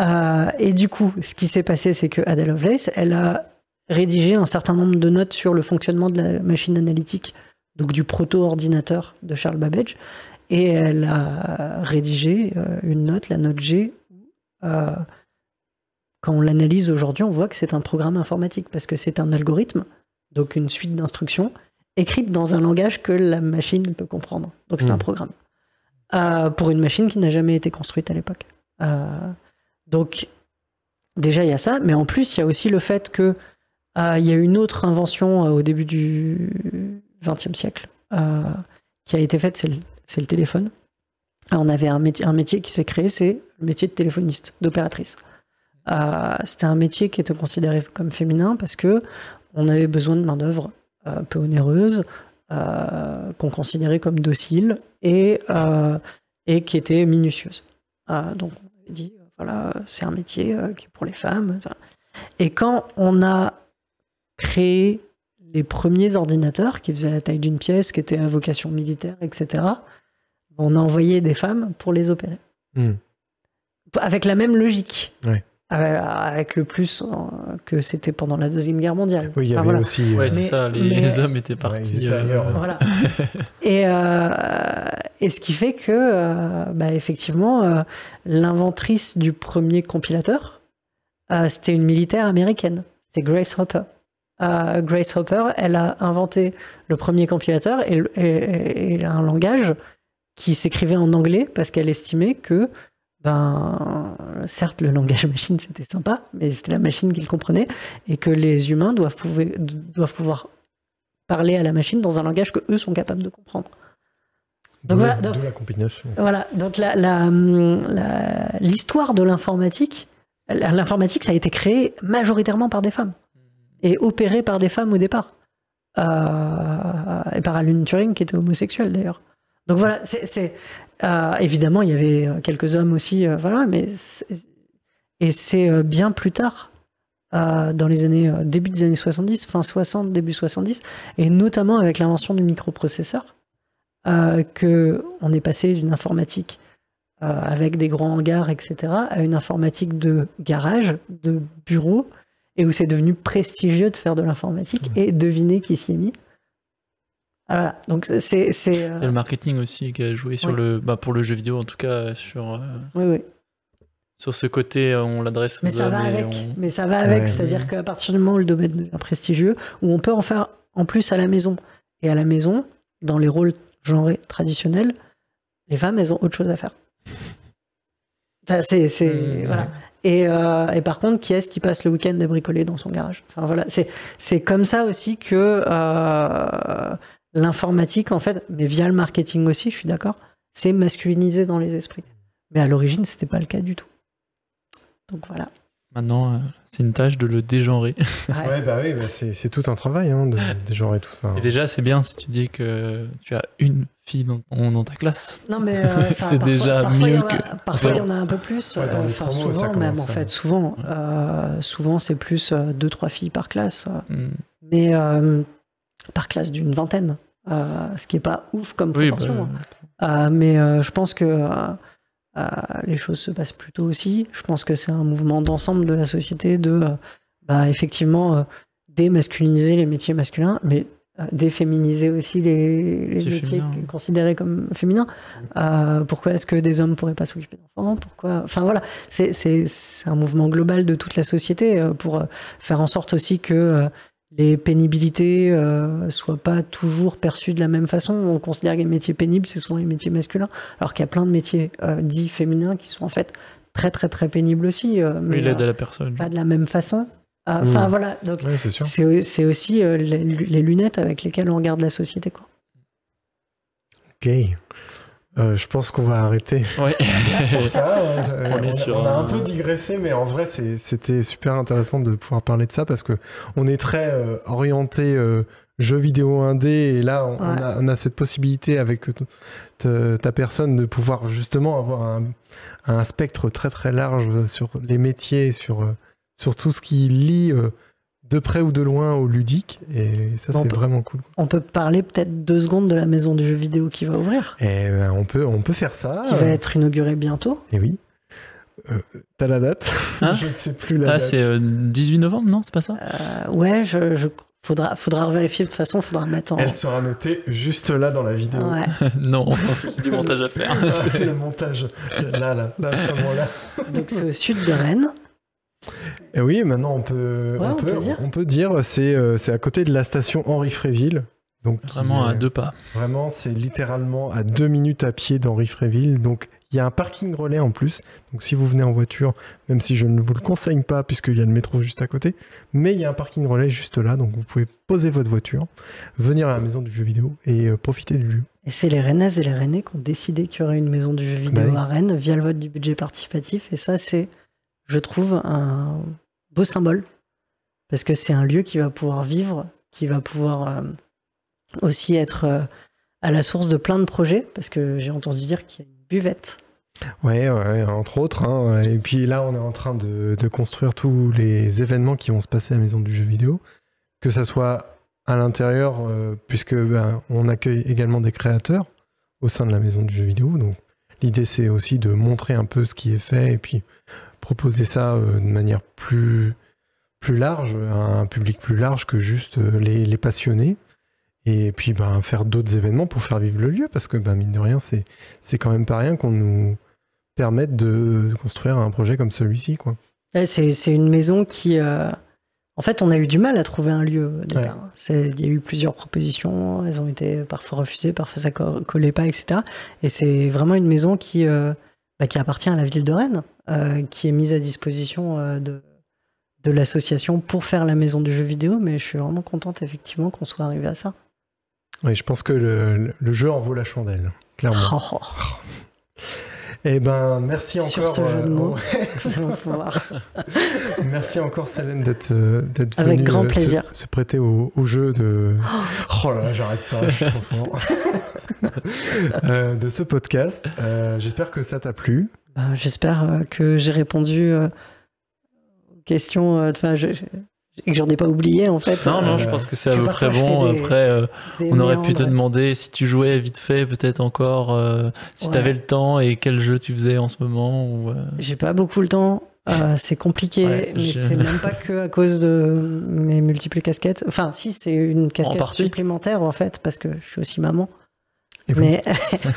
Euh, et du coup, ce qui s'est passé, c'est que Ada Lovelace, elle a rédigé un certain nombre de notes sur le fonctionnement de la machine analytique, donc du proto-ordinateur de Charles Babbage. Et elle a rédigé euh, une note, la note G. euh, quand on l'analyse aujourd'hui, on voit que c'est un programme informatique parce que c'est un algorithme, donc une suite d'instructions écrite dans un langage que la machine peut comprendre. Donc c'est un programme. Euh, pour une machine qui n'a jamais été construite à l'époque. Euh, donc déjà il y a ça, mais en plus il y a aussi le fait que euh, il y a une autre invention au début du XXe siècle qui a été faite, c'est le, téléphone. Alors, on avait un métier, un métier qui s'est créé, c'est le métier de téléphoniste, d'opératrice. Euh, C'était un métier qui était considéré comme féminin parce que on avait besoin de main d'œuvre euh, peu onéreuse, euh, qu'on considérait comme docile et, euh, et qui était minutieuse. Donc on avait dit, voilà, c'est un métier qui est pour les femmes. etc. Et quand on a créé les premiers ordinateurs qui faisaient la taille d'une pièce, qui étaient à vocation militaire, etc., on a envoyé des femmes pour les opérer. Hmm. Avec la même logique. Ouais. Avec, avec le plus euh, que c'était pendant la Deuxième Guerre mondiale. Oui, il y Enfin, avait voilà. aussi. euh, Ouais, c'est ça, les, mais- les hommes étaient Ouais, partis. euh, ailleurs. Voilà. [laughs] et, euh, et ce qui fait que, euh, bah, effectivement, euh, l'inventrice du premier compilateur, euh, c'était une militaire américaine. C'était Grace Hopper. Euh, Grace Hopper, elle a inventé le premier compilateur et, et- et un langage qui s'écrivait en anglais parce qu'elle estimait que, ben, certes, le langage [laughs] machine c'était sympa, mais c'était la machine qui le comprenait et que les humains doivent, pouvoir- doivent pouvoir parler à la machine dans un langage que eux sont capables de comprendre. Donc voilà, donc- la combinaison. Voilà, donc la- la, la- l'histoire de l'informatique, l'informatique, ça a été créé majoritairement par des femmes et opéré par des femmes au départ. Euh, et par Alan Turing qui était homosexuel d'ailleurs. Donc voilà, c'est, euh, évidemment il y avait euh, quelques hommes aussi, euh, voilà, mais et c'est bien plus tard, euh, dans les années début des années 70, fin 60, début 70, et notamment avec l'invention du microprocesseur, que on est passé d'une informatique avec des grands hangars, etc., à une informatique de garage, de bureau, et où c'est devenu prestigieux de faire de l'informatique. Et devinez qui s'y est mis. Voilà, donc c'est. c'est, euh, le marketing aussi qui a joué sur Oui. le, bah, pour le jeu vidéo en tout cas, sur, euh, Oui, oui. sur ce côté, euh, on l'adresse Mais ça va avec. on- Mais ça va avec. Ouais. C'est-à-dire qu'à partir du moment où le domaine devient prestigieux, où on peut en faire en plus à la maison. Et à la maison, dans les rôles genrés traditionnels, les femmes, elles ont autre chose à faire. Ça, c'est, c'est- Mmh. voilà. Et, euh, et par contre, qui est-ce qui passe le week-end à bricoler dans son garage? Enfin voilà, c'est, c'est comme ça aussi que euh, l'informatique, en fait, mais via le marketing aussi, je suis d'accord, c'est masculinisé dans les esprits. Mais à l'origine, c'était pas le cas du tout. Donc voilà. Maintenant, euh, c'est une tâche de le dégenrer. Ouais. Ouais, bah oui, bah c'est tout un travail hein, de, [laughs] et tout ça. Et déjà, c'est bien si tu dis que tu as une fille dans, ta classe. Non, mais euh, [laughs] C'est déjà parfois, mieux que Parfois, il y en a un peu plus. Ouais, dans euh, Enfin, promos, souvent, même, en fait. Souvent, euh, souvent c'est plus deux, trois filles par classe. Hmm. mais euh, par classe d'une vingtaine. Euh, ce qui est pas ouf comme Oui, proportion. bah, Euh, mais euh, je pense que les choses se passent plutôt aussi. Je pense que c'est un mouvement d'ensemble de la société de, bah, effectivement, démasculiniser les métiers masculins, mais déféminiser aussi les, les Métiers considérés comme féminins. Euh, pourquoi est-ce que des hommes pourraient pas s'occuper d'enfants? Pourquoi? Enfin voilà, c'est un mouvement global de toute la société pour faire en sorte aussi que les pénibilités euh, soient pas toujours perçues de la même façon. On considère que les métiers pénibles, c'est souvent les métiers masculins, alors qu'il y a plein de métiers euh, dits féminins qui sont en fait très très très pénibles aussi, euh, mais oui, euh, à la personne. pas de la même façon. Euh, Enfin Mm. voilà, donc Ouais, c'est sûr. c'est c'est aussi euh, les, les lunettes avec lesquelles on regarde la société. Quoi. Ok. Euh, je pense qu'on va arrêter Ouais. [laughs] sur ça. euh, On a- sur on a un un- peu digressé, mais en vrai, c'était super intéressant de pouvoir parler de ça parce que on est très euh, orienté euh, jeux vidéo indé et là, on, a, on a cette possibilité avec ta personne de pouvoir justement avoir un, un spectre très très large sur les métiers, sur, euh, sur tout ce qui lie euh, de près ou de loin au ludique et ça, c'est vraiment cool. On peut parler peut-être deux secondes de la maison du jeu vidéo qui va ouvrir, Et ben, on, peut, on peut faire ça. qui va être inaugurée bientôt. Et oui. Euh, T'as la date Hein [laughs] Je ne sais plus la Ah, date. c'est euh, 18 novembre, non C'est pas ça? Euh, ouais, je, je- faudra, faudra vérifier de toute façon, faudra mettre en. Elle sera notée juste là dans la vidéo. Ouais. [laughs] Non, [laughs] j'ai du montage à faire. le montage. Là, là, là, vraiment là. Donc c'est au sud de Rennes. Et oui, maintenant on peut, Ouais, on on peut, peut dire. on peut dire, c'est euh, c'est à côté de la station Henri Fréville. Donc Vraiment à deux pas. Vraiment, c'est littéralement à deux minutes à pied d'Henri Fréville. Donc il y a un parking relais en plus. Donc si vous venez en voiture, même si je ne vous le conseille pas puisqu'il y a le métro juste à côté, mais il y a un parking relais juste là. Donc vous pouvez poser votre voiture, venir à la maison du jeu vidéo et euh, profiter du lieu. Et c'est les Rennaises et les Rennais qui ont décidé qu'il y aurait une maison du jeu vidéo Bah oui. à Rennes via le vote du budget participatif. Et ça, c'est, je trouve, un beau symbole. Parce que c'est un lieu qui va pouvoir vivre, qui va pouvoir euh, aussi être euh, à la source de plein de projets. Parce que j'ai entendu dire qu'il y a une buvette. Ouais, entre autres. hein. Et puis là, on est en train de, de construire tous les événements qui vont se passer à la maison du jeu vidéo. Que ça soit à l'intérieur, euh, puisque ben, on accueille également des créateurs au sein de la maison du jeu vidéo. Donc l'idée, c'est aussi de montrer un peu ce qui est fait et puis proposer ça euh, de manière plus, plus large, à un public plus large que juste euh, les, les passionnés. Et puis ben, faire d'autres événements pour faire vivre le lieu, parce que ben, mine de rien, c'est c'est quand même pas rien qu'on nous permettre de construire un projet comme celui-ci. Quoi. Ouais, c'est, c'est une maison qui. euh, En fait, on a eu du mal à trouver un lieu Il y a eu plusieurs propositions, elles ont été parfois refusées, parfois ça co- collait pas, etc. Et c'est vraiment une maison qui, euh, bah, qui appartient à la ville de Rennes, qui est mise à disposition euh, de, de l'association pour faire la maison du jeu vidéo. Mais je suis vraiment contente, effectivement, qu'on soit arrivé à ça. Et je pense que le, le jeu en vaut la chandelle, clairement. Oh, [laughs] Eh ben, merci Sur encore. ce jeu de euh, mots. [laughs] pouvoir. [laughs] merci encore, Célène, d'être euh, d'être Avec venue, grand euh, se- plaisir. Se, prêter au, au jeu de. [gasps] Oh là là, j'arrête pas, je suis trop fort. Euh, de ce podcast. Euh, J'espère que ça t'a plu. Ben, J'espère euh, que j'ai répondu euh, aux questions. euh, Enfin, je- je- et que j'en ai pas oublié en fait. Non, non, Euh, je pense que c'est à peu près bon. des- Après, euh, on aurait pu te demander si tu jouais vite fait, peut-être encore, euh, si Ouais. tu avais le temps et quel jeu tu faisais en ce moment. Ou, J'ai pas beaucoup le temps. c'est compliqué, Ouais, mais c'est même pas que à cause de mes multiples casquettes. Enfin, si, c'est une casquette supplémentaire en fait, parce que je suis aussi maman. Mais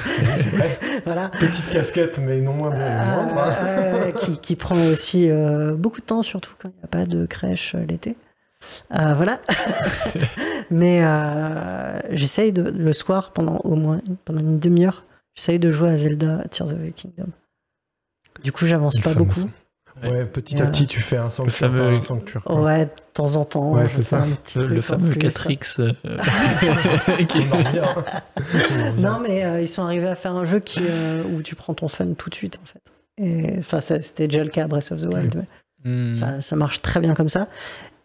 [laughs] voilà. Petite casquette, mais non moins Euh, hein. euh, qui, qui prend aussi euh, beaucoup de temps, surtout quand il n'y a pas de crèche euh, l'été. Euh, voilà. [laughs] Mais euh, j'essaye de, le soir, pendant au moins pendant une demi-heure, j'essaye de jouer à Zelda Tears of the Kingdom. Du coup, j'avance pas beaucoup. son. Ouais, petit à Voilà. petit, tu fais un sanctuaire, fameux- par un sanctuaire. quoi. Ouais, de temps en temps. Ouais, je c'est fais ça. un petit le, fameux. 4X. euh, [laughs] qui-. [laughs] Non, mais euh, ils sont arrivés à faire un jeu qui, euh, où tu prends ton fun tout de suite, en fait. Enfin, ça, c'était déjà le cas à Breath of the Wild. mais Hmm. Ça, ça marche très bien comme ça.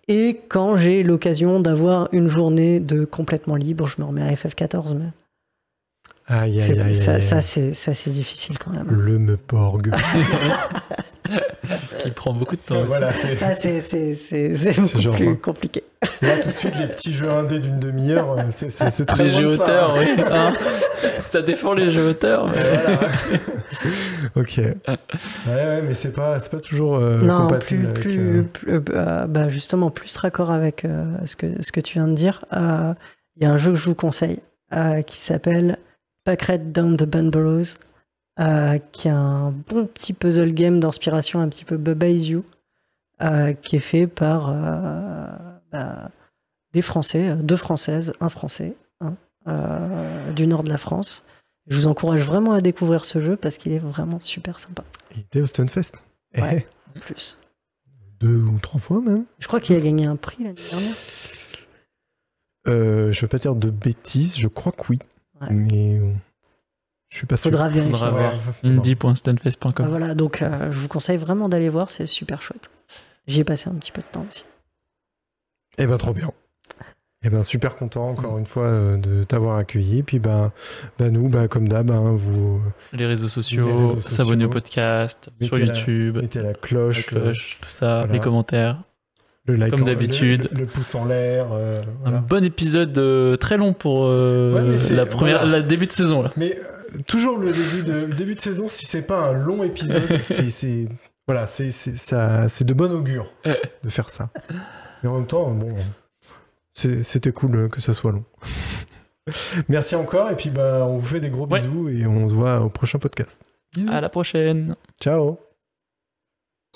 Et quand j'ai l'occasion d'avoir une journée de complètement libre, je me remets à FF14. Mais Aïe, c'est- aïe, aïe, ça, aïe, ça, c'est ça, c'est difficile quand même. Le me porg. [laughs] [laughs] qui prend beaucoup de temps aussi. voilà, c'est Ça, c'est c'est- c'est- c'est beaucoup genre, plus compliqué. là tout de suite les petits jeux indés d'une demi-heure, euh, c'est c'est- c'est très Les jeux de ça, auteurs, hein. oui. hein. ça défend les jeux auteurs. mais- Voilà. [laughs] ok. Ouais, ouais, mais c'est pas, c'est pas toujours euh, non, compatible plus, avec. plus, euh, plus- euh, bah, justement, plus raccord avec euh, ce, que, ce que tu viens de dire. Euh, Il y a un jeu que je vous conseille euh, qui s'appelle Packred Down the Banburrows, euh, qui est un bon petit puzzle game d'inspiration un petit peu Bubba Is You, euh, qui est fait par euh, bah, des Français, deux Françaises, un Français, du nord de la France. Je vous encourage vraiment à découvrir ce jeu parce qu'il est vraiment super sympa. Il était au Stunfest. Eh, Ouais. En plus. deux ou trois fois même. Je crois qu'il a gagné un prix l'année dernière. Euh, je veux pas dire de bêtises, je crois que oui. Ouais. Mais je suis pas sûr. Faudra vérifier. Faudra voir. Ah, voilà, donc euh, je vous conseille vraiment d'aller voir, c'est super chouette. J'y ai passé un petit peu de temps aussi. Eh ben trop bien. Eh ben super content encore une fois euh, de t'avoir accueilli. Puis ben, ben nous, ben, comme d'hab, hein, vous Les réseaux sociaux, s'abonner au podcast, sur la- YouTube, mettez la la cloche, tout ça, voilà. les commentaires. le like, comme d'habitude. le, le pouce en l'air. euh, Un bon épisode euh, très long pour euh, Ouais, la première, voilà. la début de saison là. Mais euh, toujours le début de le début de saison, si c'est pas un long épisode, [laughs] c'est c'est- voilà, c'est c'est ça, c'est de bon augure de faire ça. Mais en même temps, bon, c'est- c'était cool que ça soit long. [laughs] Merci encore et puis bah on vous fait des gros Ouais. bisous et on se voit au prochain podcast. Bisous. À la prochaine. Ciao.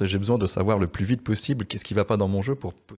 J'ai besoin de savoir le plus vite possible qu'est-ce qui va pas dans mon jeu pour